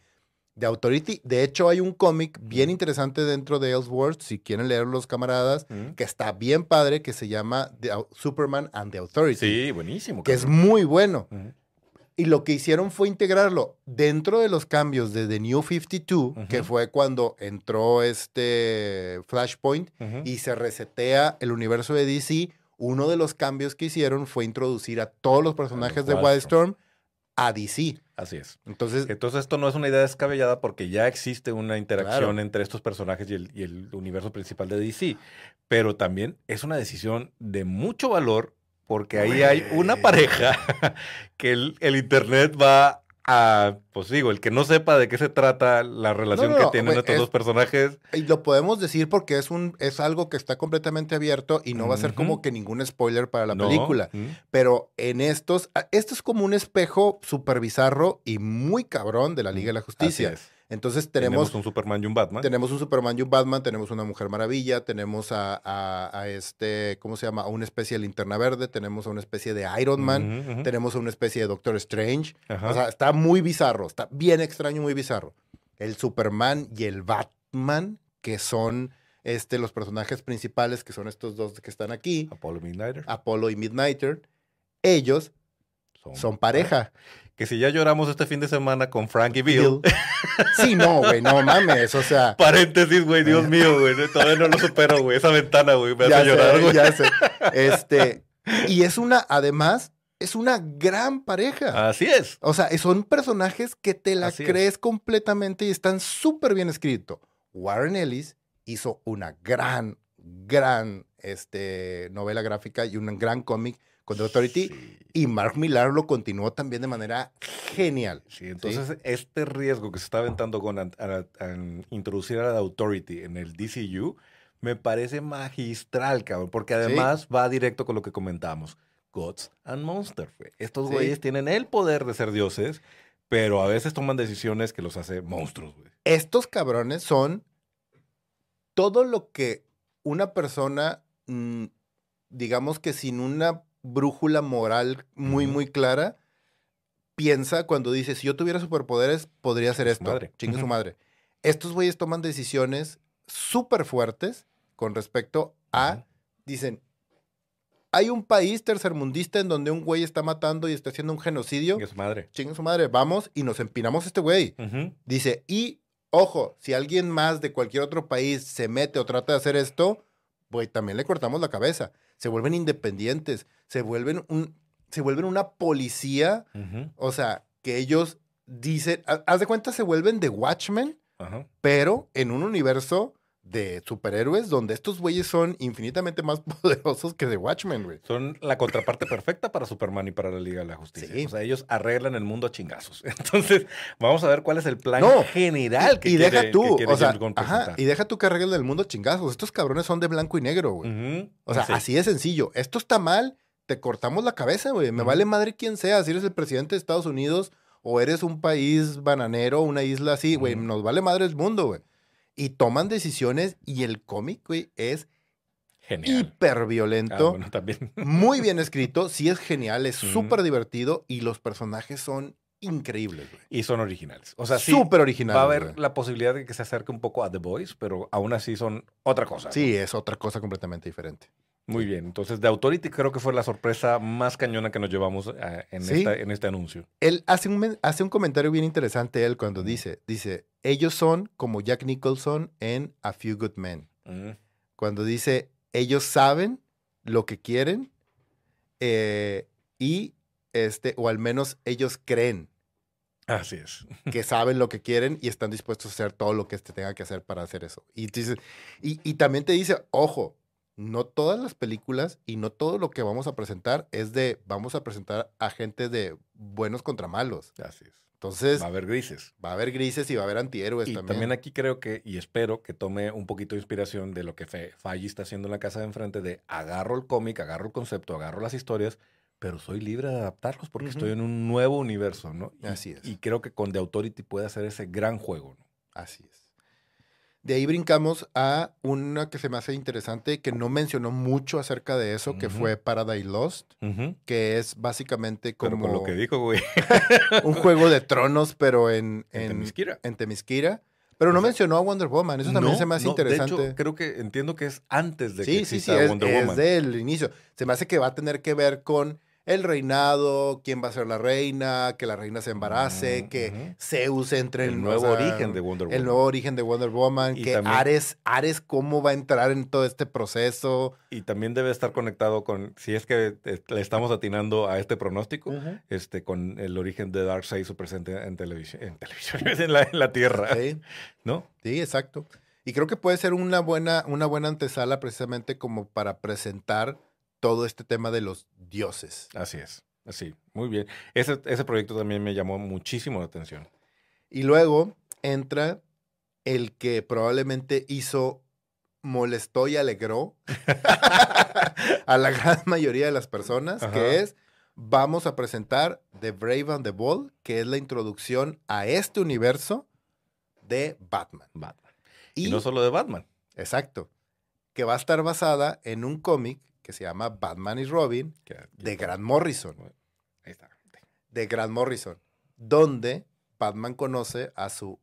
The Authority, de hecho, hay un cómic bien interesante dentro de Ellsworth, si quieren leerlo los camaradas, que está bien padre, que se llama The Superman and the Authority, Sí, buenísimo. que es muy bueno. Y lo que hicieron fue integrarlo dentro de los cambios de The New 52, que Ujú. fue cuando entró este Flashpoint y se resetea el universo de DC. Uno de los cambios que hicieron fue introducir a todos los personajes de Wildstorm. A DC. Así es. Entonces, Entonces esto no es una idea descabellada porque ya existe una interacción Claro. entre estos personajes y el, y el universo principal de DC. Pero también es una decisión de mucho valor porque ahí hay una pareja que el, el internet va a, pues digo, el que no sepa de qué se trata la relación no, que tienen estos es- dos personajes. y lo podemos decir porque es, un, es algo que está completamente abierto y no va a ser como que ningún spoiler para la No. película. Pero en estos, a- esto es como un espejo súper bizarro y muy cabrón de la Liga de la Así Justicia. es. Entonces Tenemos, tenemos, un Superman y un Batman. tenemos un Superman y un Batman, tenemos una Mujer Maravilla, tenemos a, a- a este, ¿cómo se llama? A una especie de linterna verde, tenemos a una especie de Iron Man, tenemos a una especie de Doctor Strange. Ajá. O sea, está muy bizarro, está bien extraño, muy bizarro. El Superman y el Batman, que son este, los personajes principales, que son estos dos que están aquí, Apollo Midnighter. Apollo y Midnighter, ellos son pareja. Que si ya lloramos este fin de semana con Frank y Bill. Bill. Sí, no, güey, no mames, o sea. Paréntesis, güey, Dios mío, güey. Todavía no lo supero, güey. Esa ventana, güey, me hace ya llorar, sé, güey. ya sé. Este, y es una, además, es una gran pareja. Así es. O sea, son personajes que te la Así es. crees completamente y están súper bien escritos. Warren Ellis hizo una gran, gran este, novela gráfica y un gran cómic con The Authority. Sí. Y Mark Millar lo continuó también de manera genial. Sí, entonces este riesgo que se está aventando con an- a- a- introducir a la Authority en el DCU me parece magistral, cabrón, porque además va directo con lo que comentamos. Gods and Monsters. Estos güeyes tienen el poder de ser dioses, pero a veces toman decisiones que los hace monstruos, güey. Estos cabrones son todo lo que una persona, mm, digamos que sin una brújula moral muy, muy clara, piensa cuando dice, si yo tuviera superpoderes, podría hacer esto. madre. Chingue su madre. Estos güeyes toman decisiones súper fuertes con respecto a, dicen, hay un país tercermundista en donde un güey está matando y está haciendo un genocidio. Chingue su madre. Chingue su madre, vamos y nos empinamos a este güey. Dice, y ojo, si alguien más de cualquier otro país se mete o trata de hacer esto, güey, también le cortamos la cabeza. Se vuelven independientes, se vuelven un, se vuelven una policía, o sea, que ellos dicen, ha- haz de cuenta, se vuelven de Watchmen, pero en un universo de superhéroes donde estos güeyes son infinitamente más poderosos que de Watchmen, güey. Son la contraparte perfecta para Superman y para la Liga de la Justicia. Sí. O sea, ellos arreglan el mundo a chingazos. Entonces, vamos a ver cuál es el plan No, general que y quiere, deja que tú, quiere o sea, ajá, y deja tú que arreglen el mundo chingazos. Estos cabrones son de blanco y negro, güey. O sea, Sí. así de sencillo. Esto está mal, te cortamos la cabeza, güey. Me vale madre quién sea, si eres el presidente de Estados Unidos o eres un país bananero, una isla así, güey. Nos vale madre el mundo, güey. Y toman decisiones y el cómic, güey, es Genial. hiper Ah, violento. bueno, también. Muy bien escrito, sí es genial, es súper divertido y los personajes son increíbles, güey. Y son originales. O sea, sí, Súper original. va a haber la posibilidad de que se acerque un poco a The Voice, pero aún así son otra cosa. ¿no? Sí, es otra cosa completamente diferente. Muy bien. Entonces, The Authority creo que fue la sorpresa más cañona que nos llevamos eh, en, Sí. esta- en este anuncio. Él hace un, hace un comentario bien interesante él cuando dice, dice, ellos son como Jack Nicholson en A Few Good Men. Mm. Cuando dice, ellos saben lo que quieren eh, y, este, o al menos ellos creen Así es. que saben lo que quieren y están dispuestos a hacer todo lo que este tenga que hacer para hacer eso. Y, dice, y, y también te dice, ojo, no todas las películas y no todo lo que vamos a presentar es de, vamos a presentar a gente de buenos contra malos. Así es. Entonces, Va a haber grises. va a haber grises y va a haber antihéroes y también. también. aquí creo que, y espero que tome un poquito de inspiración de lo que Fe- Faggi está haciendo en la casa de enfrente, de agarro el cómic, agarro el concepto, agarro las historias, pero soy libre de adaptarlos porque estoy en un nuevo universo, ¿no? Y, Así es. Y creo que con The Authority puede hacer ese gran juego, ¿no? Así es. De ahí brincamos a una que se me hace interesante, que no mencionó mucho acerca de eso, que fue Paradise Lost, que es básicamente Pero como con lo que dijo, güey, un juego de tronos, pero en, en en, Temisquira. en Temisquira. Pero no mencionó a Wonder Woman, eso también No, se me hace no, de interesante. hecho, creo que entiendo que es antes de que sí, sí, sí, exista es, Wonder es Woman. del inicio. Se me hace que va a tener que ver con el reinado, quién va a ser la reina, que la reina se embarace, que. Zeus entre el en nuevo o sea, origen de Wonder Woman. El nuevo origen de Wonder Woman, Y que también- Ares, Ares, cómo va a entrar en todo este proceso. Y también debe estar conectado con, si es que eh, le estamos atinando a este pronóstico, este, con el origen de Darkseid, su presente en televisión, en televisión, en la, en la Tierra, Sí, ¿no? sí, exacto. Y creo que puede ser una buena, una buena antesala precisamente como para presentar todo este tema de los dioses. Así es, así, muy bien. Ese, ese proyecto también me llamó muchísimo la atención. Y luego entra el que probablemente hizo, molestó y alegró a la gran mayoría de las personas, Ajá. que es, vamos a presentar The Brave and the Bold, que es la introducción a este universo de Batman. Batman. Y, Y, no solo de Batman. exacto, que va a estar basada en un cómic que se llama Batman y Robin de Grant Morrison. Ahí está. de Grant Morrison, donde Batman conoce a su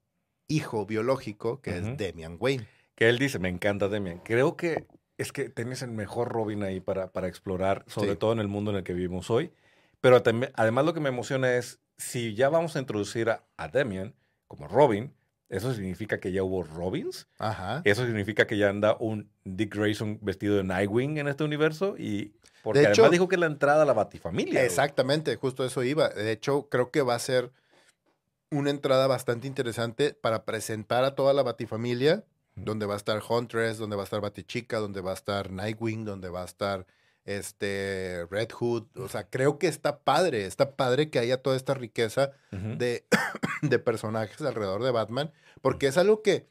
hijo biológico, que es Damian Wayne. Que él dice, me encanta Demian. Creo que es que tienes el mejor Robin ahí para, para explorar, sobre Sí. todo en el mundo en el que vivimos hoy. Pero además lo que me emociona es, si ya vamos a introducir a, a Demian como Robin, eso significa que ya hubo Robins. Ajá. Eso significa que ya anda un Dick Grayson vestido de Nightwing en este universo. Y porque De además dijo que es la entrada a la Batifamilia. güey. Exactamente, justo eso iba. De hecho, creo que va a ser una entrada bastante interesante para presentar a toda la Batifamilia, Ujú. donde va a estar Huntress, donde va a estar Batichica, donde va a estar Nightwing, donde va a estar este Red Hood. O sea, creo que está padre, está padre que haya toda esta riqueza de, de personajes alrededor de Batman, porque es algo que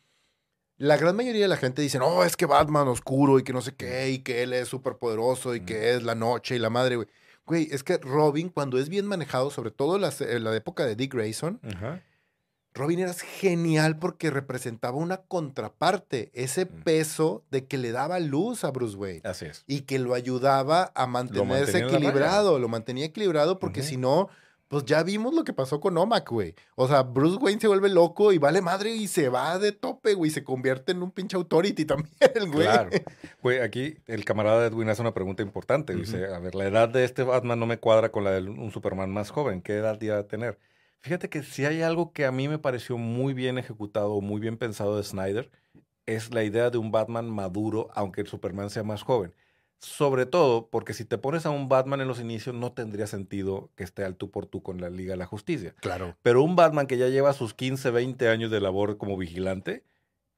la gran mayoría de la gente dice, no, es que Batman oscuro y que no sé qué, y que él es súper poderoso y que es la noche y la madre, güey. Güey, es que Robin, cuando es bien manejado, sobre todo la, en la época de Dick Grayson. Robin era genial porque representaba una contraparte, ese Mm. peso de que le daba luz a Bruce Wayne Así es. y que lo ayudaba a mantenerse equilibrado, lo mantenía equilibrado porque si no, pues ya vimos lo que pasó con Omac, güey. O sea, Bruce Wayne se vuelve loco y vale madre y se va de tope, güey, se convierte en un pinche authority también, güey. Claro. Güey, aquí el camarada Edwin hace una pregunta importante. Dice, a ver, la edad de este Batman no me cuadra con la de un Superman más joven. ¿Qué edad iba a tener? Fíjate que si hay algo que a mí me pareció muy bien ejecutado, muy bien pensado de Snyder, es la idea de un Batman maduro, aunque el Superman sea más joven. Sobre todo porque si te pones a un Batman en los inicios, no tendría sentido que esté al tú por tú con la Liga de la Justicia. Claro. Pero un Batman que ya lleva sus 15, 20 años de labor como vigilante,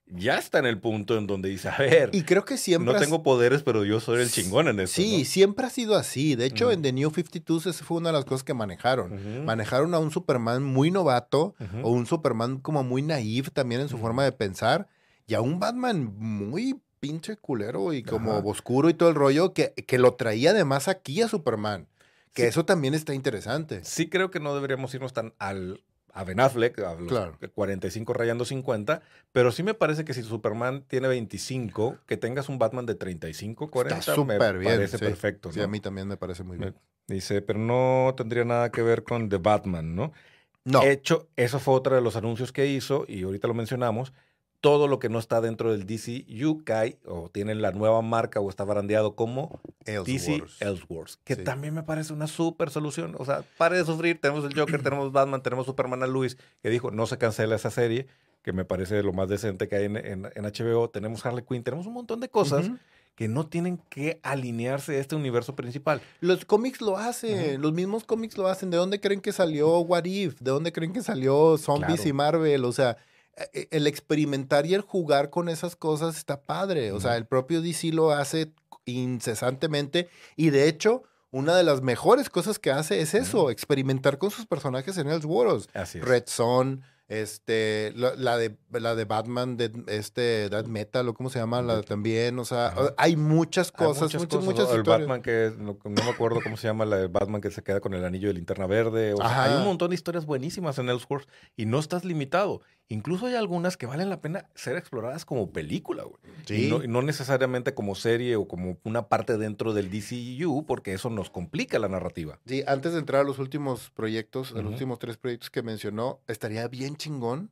ya está en el punto en donde dice, a ver, Y creo que siempre... no has- tengo poderes, pero yo soy el chingón en esto. Sí, siempre ha sido así. De hecho, en The New 52 esa fue una de las cosas que manejaron. Manejaron a un Superman muy novato o un Superman como muy naif también en su forma de pensar y a un Batman muy pinche culero y como oscuro y todo el rollo que, que lo traía además aquí a Superman. Que Sí. eso también está interesante. Sí creo que no deberíamos irnos tan al a Ben Affleck, a los Claro. 45 rayando 50, pero sí me parece que si Superman tiene 25, que tengas un Batman de 35, 40, está me bien. parece sí. perfecto. Sí, a mí también me parece muy bien. Dice, pero no tendría nada que ver con The Batman, ¿no? No, hecho, eso fue otro de los anuncios que hizo, y ahorita lo mencionamos. Todo lo que no está dentro del DCU cae o tiene la nueva marca o está barandeado como DC Ellsworth. Elseworlds, que Sí. también me parece una súper solución. O sea, pare de sufrir. Tenemos el Joker, tenemos Batman, tenemos Superman a Luis, que dijo no se cancela esa serie, que me parece lo más decente que hay en, en- en HBO. Tenemos Harley Quinn, tenemos un montón de cosas que no tienen que alinearse a este universo principal. Los cómics lo hacen, los mismos cómics lo hacen. ¿De dónde creen que salió What If? ¿De dónde creen que salió Zombies Claro. y Marvel? O sea, el experimentar y el jugar con esas cosas está padre. O sea, el propio DC lo hace incesantemente y de hecho, una de las mejores cosas que hace es eso, experimentar con sus personajes en Elseworlds. Así es. Red Son, este, la, la de, la de Batman, de este, Death Metal, o cómo se llama, la también, o sea, hay muchas Hay cosas, muchas, muchas, El historias. Batman que no, no me acuerdo cómo se llama, la de Batman que se queda con el anillo de linterna verde. O sea, Ajá. hay un montón de historias buenísimas en Elseworlds y no estás limitado. Incluso hay algunas que valen la pena ser exploradas como película, güey. Sí. Y, no, y no necesariamente como serie o como una parte dentro del DCU, porque eso nos complica la narrativa. Sí, antes de entrar a los últimos proyectos, a los últimos tres proyectos que mencionó, estaría bien chingón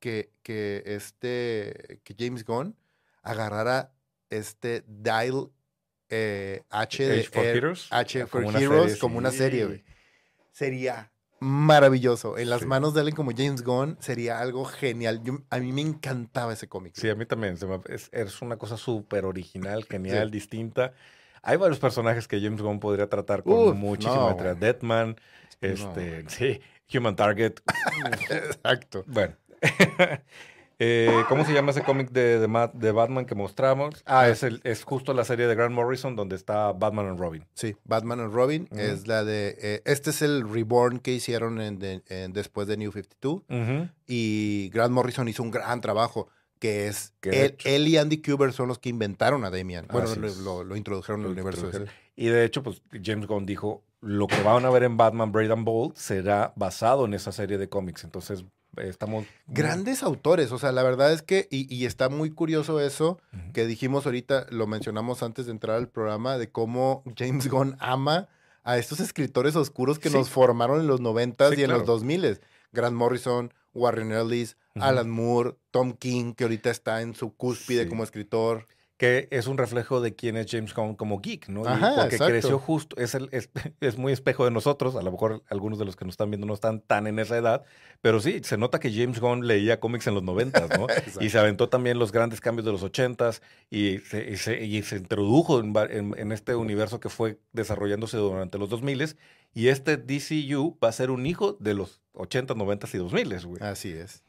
que, que este, que James Gunn agarrara este Dial eh, H de Age for Air- Heroes. H for como una Heroes serie, como una serie, güey. Sería maravilloso. En las Sí. manos de alguien como James Gunn sería algo genial. Yo- a mí me encantaba ese cómic. Sí, a mí también. se me- es, es una cosa súper original, genial, distinta. Hay varios personajes que James Gunn podría tratar con Uf, no, güey. Deadman, este, sí, Human Target. Exacto. Bueno. Eh, ¿Cómo se llama ese cómic de, de, Ma- de Batman que mostramos? Ah, es, el, es justo la serie de Grant Morrison donde está Batman and Robin. Sí, Batman and Robin es la de... eh, este es el reborn que hicieron en de- en- después de New 52. Ujú. Y Grant Morrison hizo un gran trabajo, que es... Él, y Andy Kubert son los que inventaron a Damian. Bueno, lo, es. lo- lo introdujeron Lo al universo. introdujeron. Y de hecho, pues James Gunn dijo, lo que van a ver en Batman Brave and Bold será basado en esa serie de cómics. Entonces, estamos... Grandes autores, o sea, la verdad es que, y, y está muy curioso eso, que dijimos ahorita, lo mencionamos antes de entrar al programa, de cómo James Gunn ama a estos escritores oscuros que Sí. nos formaron en los 90 Sí, y en claro. los 2000 Grant Morrison, Warren Ellis. Alan Moore, Tom King, que ahorita está en su cúspide Sí. como escritor. Que es un reflejo de quién es James Gunn como geek, ¿no? Ajá, porque exacto. creció justo, es, el, es, es muy espejo de nosotros, a lo mejor algunos de los que nos están viendo no están tan en esa edad, pero sí, se nota que James Gunn leía cómics en los noventas, ¿no? y se aventó también los grandes cambios de los ochentas y se, y se, y se introdujo en, en- en este universo que fue desarrollándose durante los 2000 y este DCU va a ser un hijo de los 80, 90 y 2000, güey. Así es.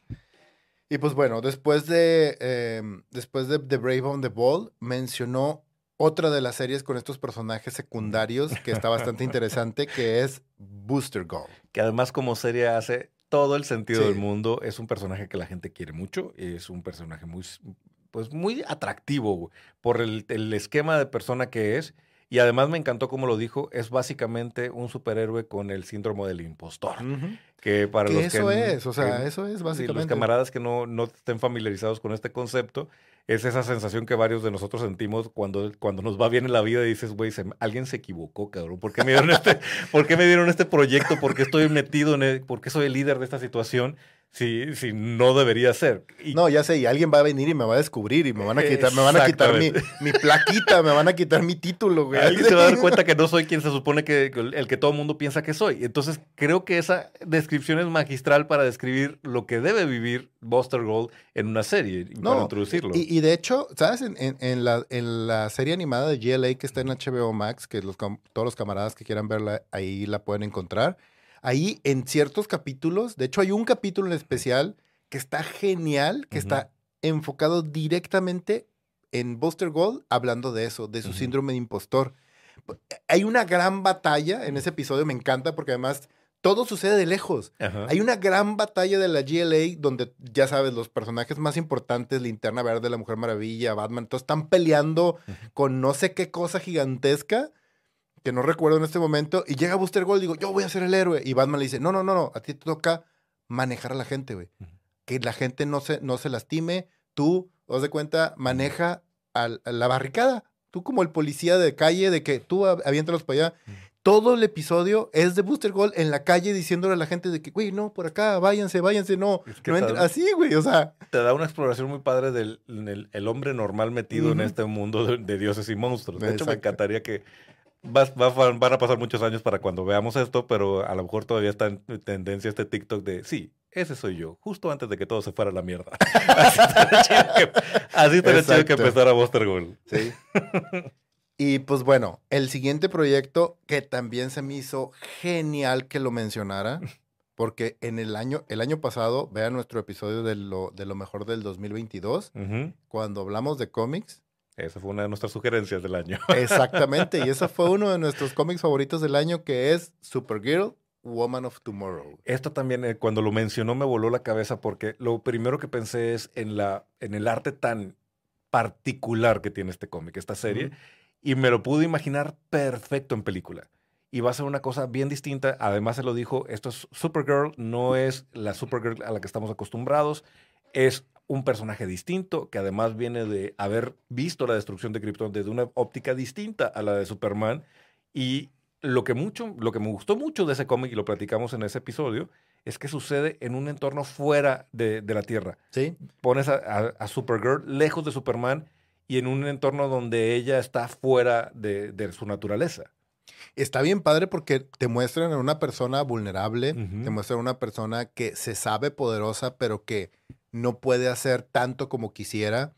Y pues bueno, después de, eh, después de The Brave on the Ball, mencionó otra de las series con estos personajes secundarios que está bastante interesante, que es Booster Gold. que además como serie hace todo el sentido Sí. del mundo. Es un personaje que la gente quiere mucho, es un personaje muy, pues muy atractivo por el, el esquema de persona que es. Y además me encantó como lo dijo, es básicamente un superhéroe con el síndrome del impostor. Ujú. Que para Que los eso que, es, o sea, que- eso es básicamente. los camaradas que no, no estén familiarizados con este concepto, es esa sensación que varios de nosotros sentimos cuando, cuando nos va bien en la vida y dices, güey, alguien se equivocó, cabrón. ¿Por qué me dieron este, ¿por qué me dieron este proyecto? ¿Por qué estoy metido en el, por qué soy el líder de esta situación si, si no debería ser? Y No, ya sé, y alguien va a venir y me va a descubrir y me van a quitar, me van a quitar mi, mi plaquita, me van a quitar mi título, güey. Alguien se va a dar cuenta que no soy quien se supone que el que todo el mundo piensa que soy. Entonces, creo que esa descripción es magistral para describir lo que debe vivir Buster Gold en una serie y para No, introducirlo. Y, y de hecho, ¿sabes? En, en- en la, en la serie animada de GLA que está en HBO Max, que los, todos los camaradas que quieran verla ahí la pueden encontrar. Ahí en ciertos capítulos, de hecho hay un capítulo en especial que está genial, que está enfocado directamente en Buster Gold hablando de eso, de su síndrome de impostor. Hay una gran batalla en ese episodio, me encanta porque además todo sucede de lejos. Hay una gran batalla de la GLA donde, ya sabes, los personajes más importantes, Linterna Verde, la Mujer Maravilla, Batman, todos están peleando con no sé qué cosa gigantesca que no recuerdo en este momento. Y llega Booster Gold y digo, yo voy a ser el héroe. Y Batman le dice, no, no, no, no, a ti te toca manejar a la gente, güey. Que la gente no se, no se lastime. Tú, os de cuenta, maneja a la barricada. Tú como el policía de calle, de que tú av- aviéntalos para allá. Todo el episodio es de Booster Gold en la calle diciéndole a la gente de que, güey, no, por acá, váyanse, váyanse, no. Es que no tal- entre-". Así, güey, o sea. te da una exploración muy padre del el, el hombre normal metido en este mundo de, de dioses y monstruos. De hecho, me encantaría que vas- va- van a pasar muchos años para cuando veamos esto, pero a lo mejor todavía está en tendencia este TikTok de sí. Ese soy yo, justo antes de que todo se fuera a la mierda. Así estaría chido que, Exacto. empezara Buster Gold. Sí. y pues bueno, el siguiente proyecto que también se me hizo genial que lo mencionara, porque en el año, el año pasado, vean nuestro episodio de lo, de lo mejor del 2022, Ujú. cuando hablamos de cómics. Esa fue una de nuestras sugerencias del año. Exactamente, y ese fue uno de nuestros cómics favoritos del año, que es Supergirl, Woman of Tomorrow. Esto también, eh, cuando lo mencionó, me voló la cabeza porque lo primero que pensé es en, la, en el arte tan particular que tiene este cómic, esta serie, y me lo pude imaginar perfecto en película. Y va a ser una cosa bien distinta. Además, se lo dijo, esto es Supergirl, no es la Supergirl a la que estamos acostumbrados, es un personaje distinto que además viene de haber visto la destrucción de Krypton desde una óptica distinta a la de Superman. Y lo que, mucho, lo que me gustó mucho de ese cómic, y lo platicamos en ese episodio, es que sucede en un entorno fuera de, de la Tierra. Sí, Pones a, a- a Supergirl lejos de Superman y en un entorno donde ella está fuera de, de su naturaleza. Está bien padre porque te muestran a una persona vulnerable, te muestran a una persona que se sabe poderosa, pero que no puede hacer tanto como quisiera.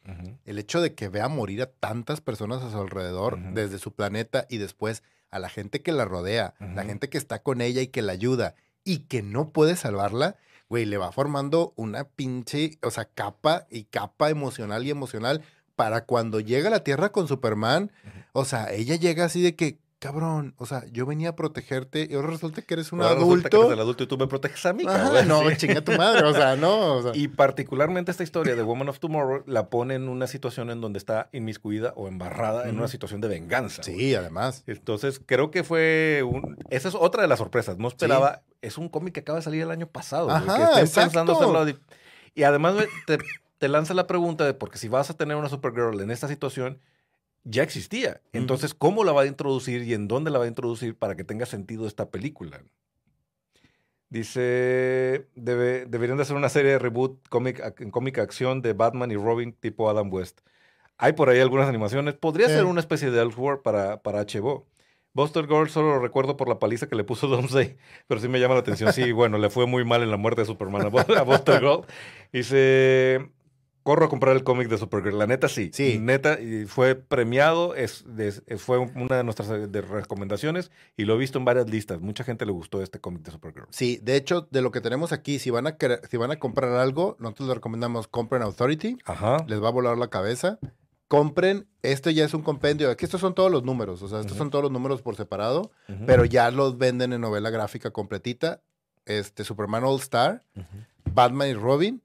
El hecho de que vea morir a tantas personas a su alrededor, desde su planeta y después a la gente que la rodea, la gente que está con ella y que la ayuda y que no puede salvarla, güey, le va formando una pinche, o sea, capa y capa emocional y emocional para cuando llega a la Tierra con Superman. O sea, ella llega así de que, cabrón, o sea, yo venía a protegerte y ahora resulta que eres un Ahora que adulto. eres el adulto y tú me proteges a mí, Ajá, cabrón. no, Sí. chinga tu madre, o sea, no, o sea. Y particularmente esta historia de Woman of Tomorrow la pone en una situación en donde está inmiscuida o embarrada en una situación de venganza. güey. sí, además. Entonces, creo que fue un... Esa es otra de las sorpresas. No esperaba... Es un cómic que acaba de salir el año pasado. güey, Ajá, que estén exacto. pensando hacerlo Y además güey, te, te lanza la pregunta de... Porque si vas a tener una Supergirl en esta situación, ya existía. Entonces, ¿cómo la va a introducir y en dónde la va a introducir para que tenga sentido esta película? Dice, debe- deberían de hacer una serie de reboot cómic, en cómica acción de Batman y Robin tipo Adam West. Hay por ahí algunas animaciones. Podría Sí. ser una especie de Elseworld para, para HBO. Buster Gold solo lo recuerdo por la paliza que le puso Domsday, pero sí me llama la atención. Sí, bueno, le fue muy mal en la muerte de Superman a Buster Gold. Dice, corro a comprar el cómic de Supergirl. La neta sí. Sí. Neta, y fue premiado, es, es- fue una de nuestras de recomendaciones y lo he visto en varias listas. Mucha gente le gustó este cómic de Supergirl. Sí, de hecho, de lo que tenemos aquí, si van a si van a comprar algo, nosotros les recomendamos compren Authority, Ajá. les va a volar la cabeza. Compren, este ya es un compendio, aquí estos son todos los números, o sea, estos Ujú. son todos los números por separado, Ujú. pero ya los venden en novela gráfica completita. Este Superman All Star, Ujú. Batman y Robin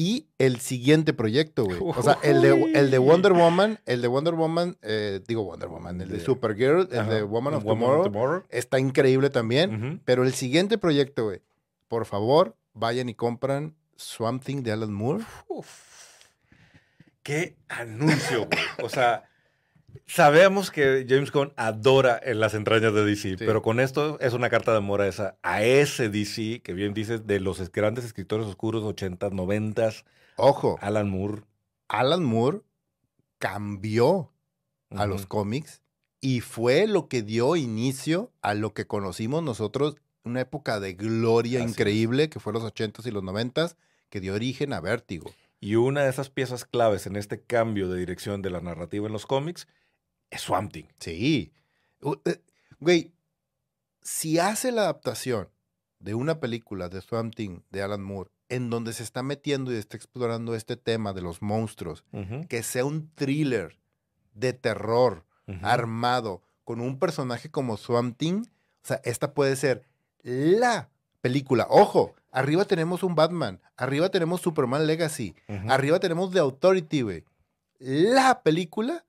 y el siguiente proyecto, güey. O sea, el de, el de Wonder Woman, el de Wonder Woman, eh, digo Wonder Woman, el de, Supergirl, el Ajá, de Woman of Woman Tomorrow, Tomorrow. está increíble también. Pero el siguiente proyecto, güey, por favor, vayan y compran Swamp Thing de Alan Moore. Uf. Qué anuncio, güey. O sea, sabemos que James Gunn adora en las entrañas de DC, Sí. pero con esto es una carta de amor a, esa, a ese DC, que bien dices, de los es- grandes escritores oscuros 80s, 90s, Ojo, Alan Moore. Alan Moore cambió a los cómics y fue lo que dio inicio a lo que conocimos nosotros, una época de gloria Así es. increíble que fue los 80s y los 90s, que dio origen a Vértigo. Y una de esas piezas claves en este cambio de dirección de la narrativa en los cómics es Swamp Thing. Sí. Eh, Güey, si hace la adaptación de una película de Swamp Thing de Alan Moore, en donde se está metiendo y está explorando este tema de los monstruos, que sea un thriller de terror armado con un personaje como Swamp Thing, o sea, esta puede ser la película. Ojo, arriba tenemos un Batman, arriba tenemos Superman Legacy, arriba tenemos The Authority, güey. La película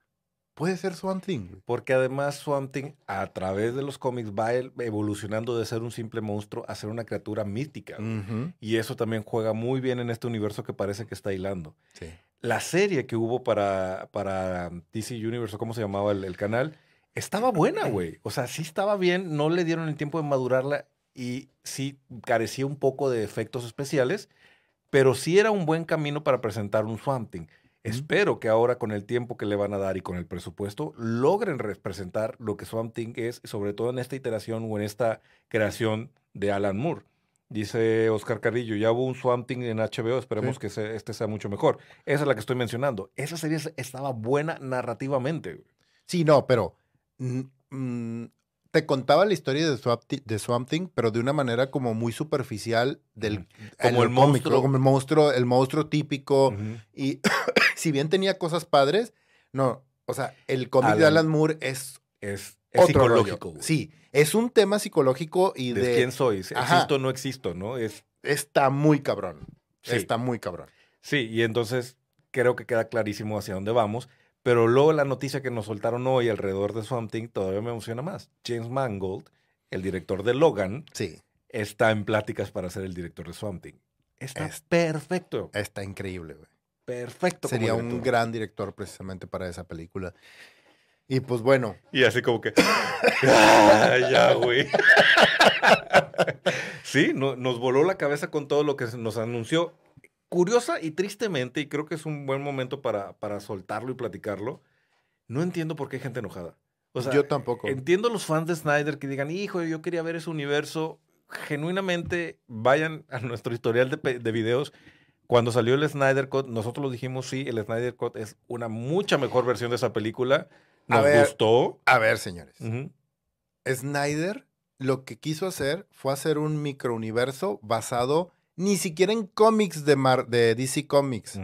puede ser Swamp Thing. güey. Porque además Swamp Thing, a través de los cómics, va evolucionando de ser un simple monstruo a ser una criatura mítica. Y eso también juega muy bien en este universo que parece que está hilando. Sí. La serie que hubo para, para DC Universe, o cómo se llamaba el, el canal, estaba buena, güey. O sea, sí estaba bien, no le dieron el tiempo de madurarla y sí carecía un poco de efectos especiales, pero sí era un buen camino para presentar un Swamp Thing. Espero que ahora con el tiempo que le van a dar y con el presupuesto logren representar lo que Swamp Thing es, sobre todo en esta iteración o en esta creación de Alan Moore. Dice Oscar Carrillo, ya hubo un Swamp Thing en HBO, esperemos Sí. que se- este sea mucho mejor. Esa es la que estoy mencionando. Esa serie es- estaba buena narrativamente. Sí, no, pero mm, te contaba la historia de Swamp, Thi- de Swamp Thing, pero de una manera como muy superficial del. Como el monstruo. como el monstruo, el monstruo típico. Y si bien tenía cosas padres, no, o sea, el cómic de Alan- Moore es Es, es otro psicológico. Sí, es un tema psicológico y De de, quién soy, existo o no existo, ¿no? Es, está muy cabrón. Sí. Está muy cabrón. Sí, y entonces creo que queda clarísimo hacia dónde vamos. Pero luego la noticia que nos soltaron hoy alrededor de Swamp Thing todavía me emociona más. James Mangold, el director de Logan, Sí, está en pláticas para ser el director de Swamp Thing. Está Es- perfecto, está increíble, güey. perfecto. Sería un gran director precisamente para esa película. Y pues bueno, Y así como que. "Ah, ya, güey. sí, no- nos voló la cabeza con todo lo que nos anunció. Curiosa y tristemente, y creo que es un buen momento para, para soltarlo y platicarlo. No entiendo por qué hay gente enojada. O sea, yo tampoco. entiendo los fans de Snyder que digan, hijo, yo quería ver ese universo. Genuinamente, vayan a nuestro historial de, de videos. Cuando salió el Snyder Cut, nosotros lo dijimos, sí, el Snyder Cut es una mucha mejor versión de esa película. A Nos ver. gustó. A ver, señores. Snyder lo que quiso hacer fue hacer un microuniverso basado ni siquiera en cómics de, Mar- de DC Comics.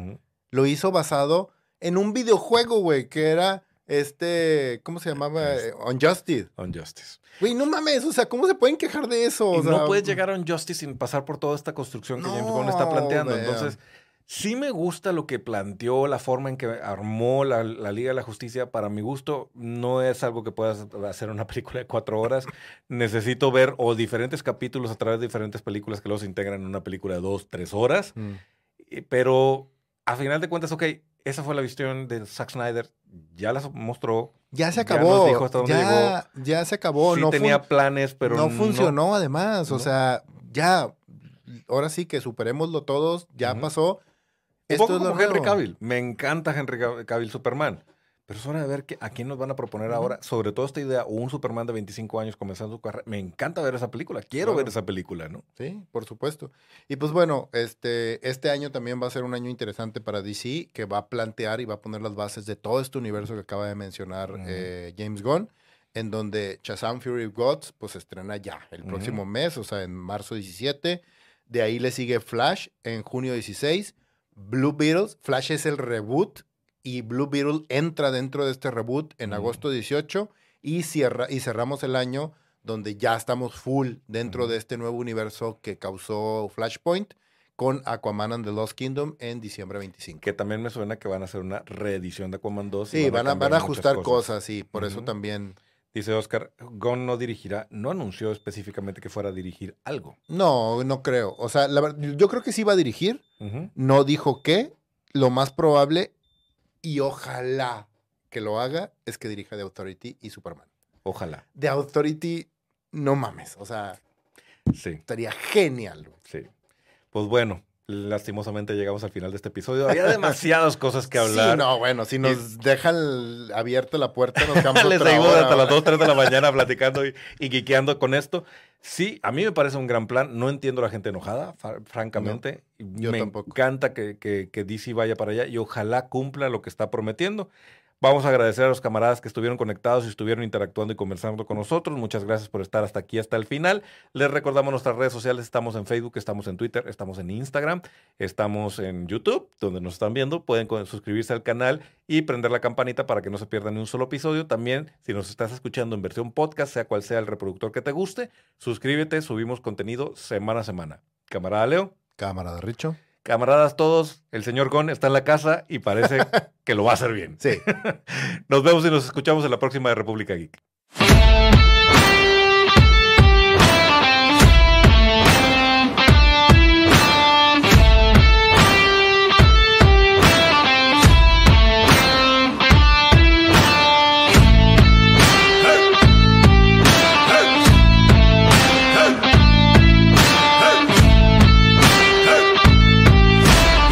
Lo hizo basado en un videojuego, güey, que era este, ¿cómo se llamaba? Este. Unjustice. Unjustice. Güey, no mames, o sea, ¿cómo se pueden quejar de eso? O y sea, no puedes llegar a Unjustice sin pasar por toda esta construcción que James Gunn está No, planteando. Entonces, sí me gusta lo que planteó, la forma en que armó la, la Liga de la Justicia. Para mi gusto, no es algo que puedas hacer una película de cuatro horas. Necesito ver o diferentes capítulos a través de diferentes películas que los integran en una película de dos, tres horas. Mm. Eh, Pero a final de cuentas, ok, esa fue la visión de Zack Snyder. Ya la mostró. Ya se Ya acabó. nos dijo hasta dónde ya, ya se acabó. sí no tenía planes, pero no funcionó además. O sea, ya, ahora sí que superémoslo todos, ya pasó. Un Esto poco es como Henry. Cavill. Me encanta Henry Cav- Cavill Superman. Pero es hora de ver que, a quién nos van a proponer ahora, sobre todo esta idea, o un Superman de 25 años comenzando su carrera. Me encanta ver esa película. Quiero Claro. ver esa película, ¿no? Sí, por supuesto. Y pues bueno, este, este año también va a ser un año interesante para DC, que va a plantear y va a poner las bases de todo este universo que acaba de mencionar eh, James Gunn, en donde Shazam Fury of Gods pues se estrena ya, el próximo mes, o sea, en marzo 17. De ahí le sigue Flash en junio 16. Blue Beetles, Flash es el reboot y Blue Beetle entra dentro de este reboot en Ujú. agosto 18 y, cierra, y cerramos el año donde ya estamos full dentro de este nuevo universo que causó Flashpoint, con Aquaman and the Lost Kingdom en diciembre 25. Que también me suena que van a hacer una reedición de Aquaman 2. y Sí, van a, van ajustar cosas, sí, por eso también. Dice Oscar, Gon no dirigirá, no anunció específicamente que fuera a dirigir algo. No, no creo. O sea, la ver- yo creo que sí va a dirigir. No dijo qué. Lo más probable, y ojalá que lo haga, es que dirija The Authority y Superman. Ojalá. The Authority, no mames. O sea, Sí, estaría genial. sí. Pues bueno, lastimosamente llegamos al final de este episodio. Había demasiadas cosas que hablar. Sí, no, bueno, si nos dejan abierta la puerta, nos quedamos Les seguimos hora, hasta las güey. 2, 3 de la mañana platicando y, y geekeando con esto. Sí, a mí me parece un gran plan. No entiendo a la gente enojada, francamente. yo me tampoco. encanta que, que, que DC vaya para allá y ojalá cumpla lo que está prometiendo. Vamos a agradecer a los camaradas que estuvieron conectados y estuvieron interactuando y conversando con nosotros. Muchas gracias por estar hasta aquí, hasta el final. Les recordamos nuestras redes sociales. Estamos en Facebook, estamos en Twitter, estamos en Instagram, estamos en YouTube, donde nos están viendo. Pueden suscribirse al canal y prender la campanita para que no se pierdan ni un solo episodio. También, si nos estás escuchando en versión podcast, sea cual sea el reproductor que te guste, suscríbete. Subimos contenido semana a semana. Camarada Leo. Cámara de Richo. Camaradas todos, el señor Gon está en la casa y parece que lo va a hacer bien. Sí. Nos vemos y nos escuchamos en la próxima de República Geek.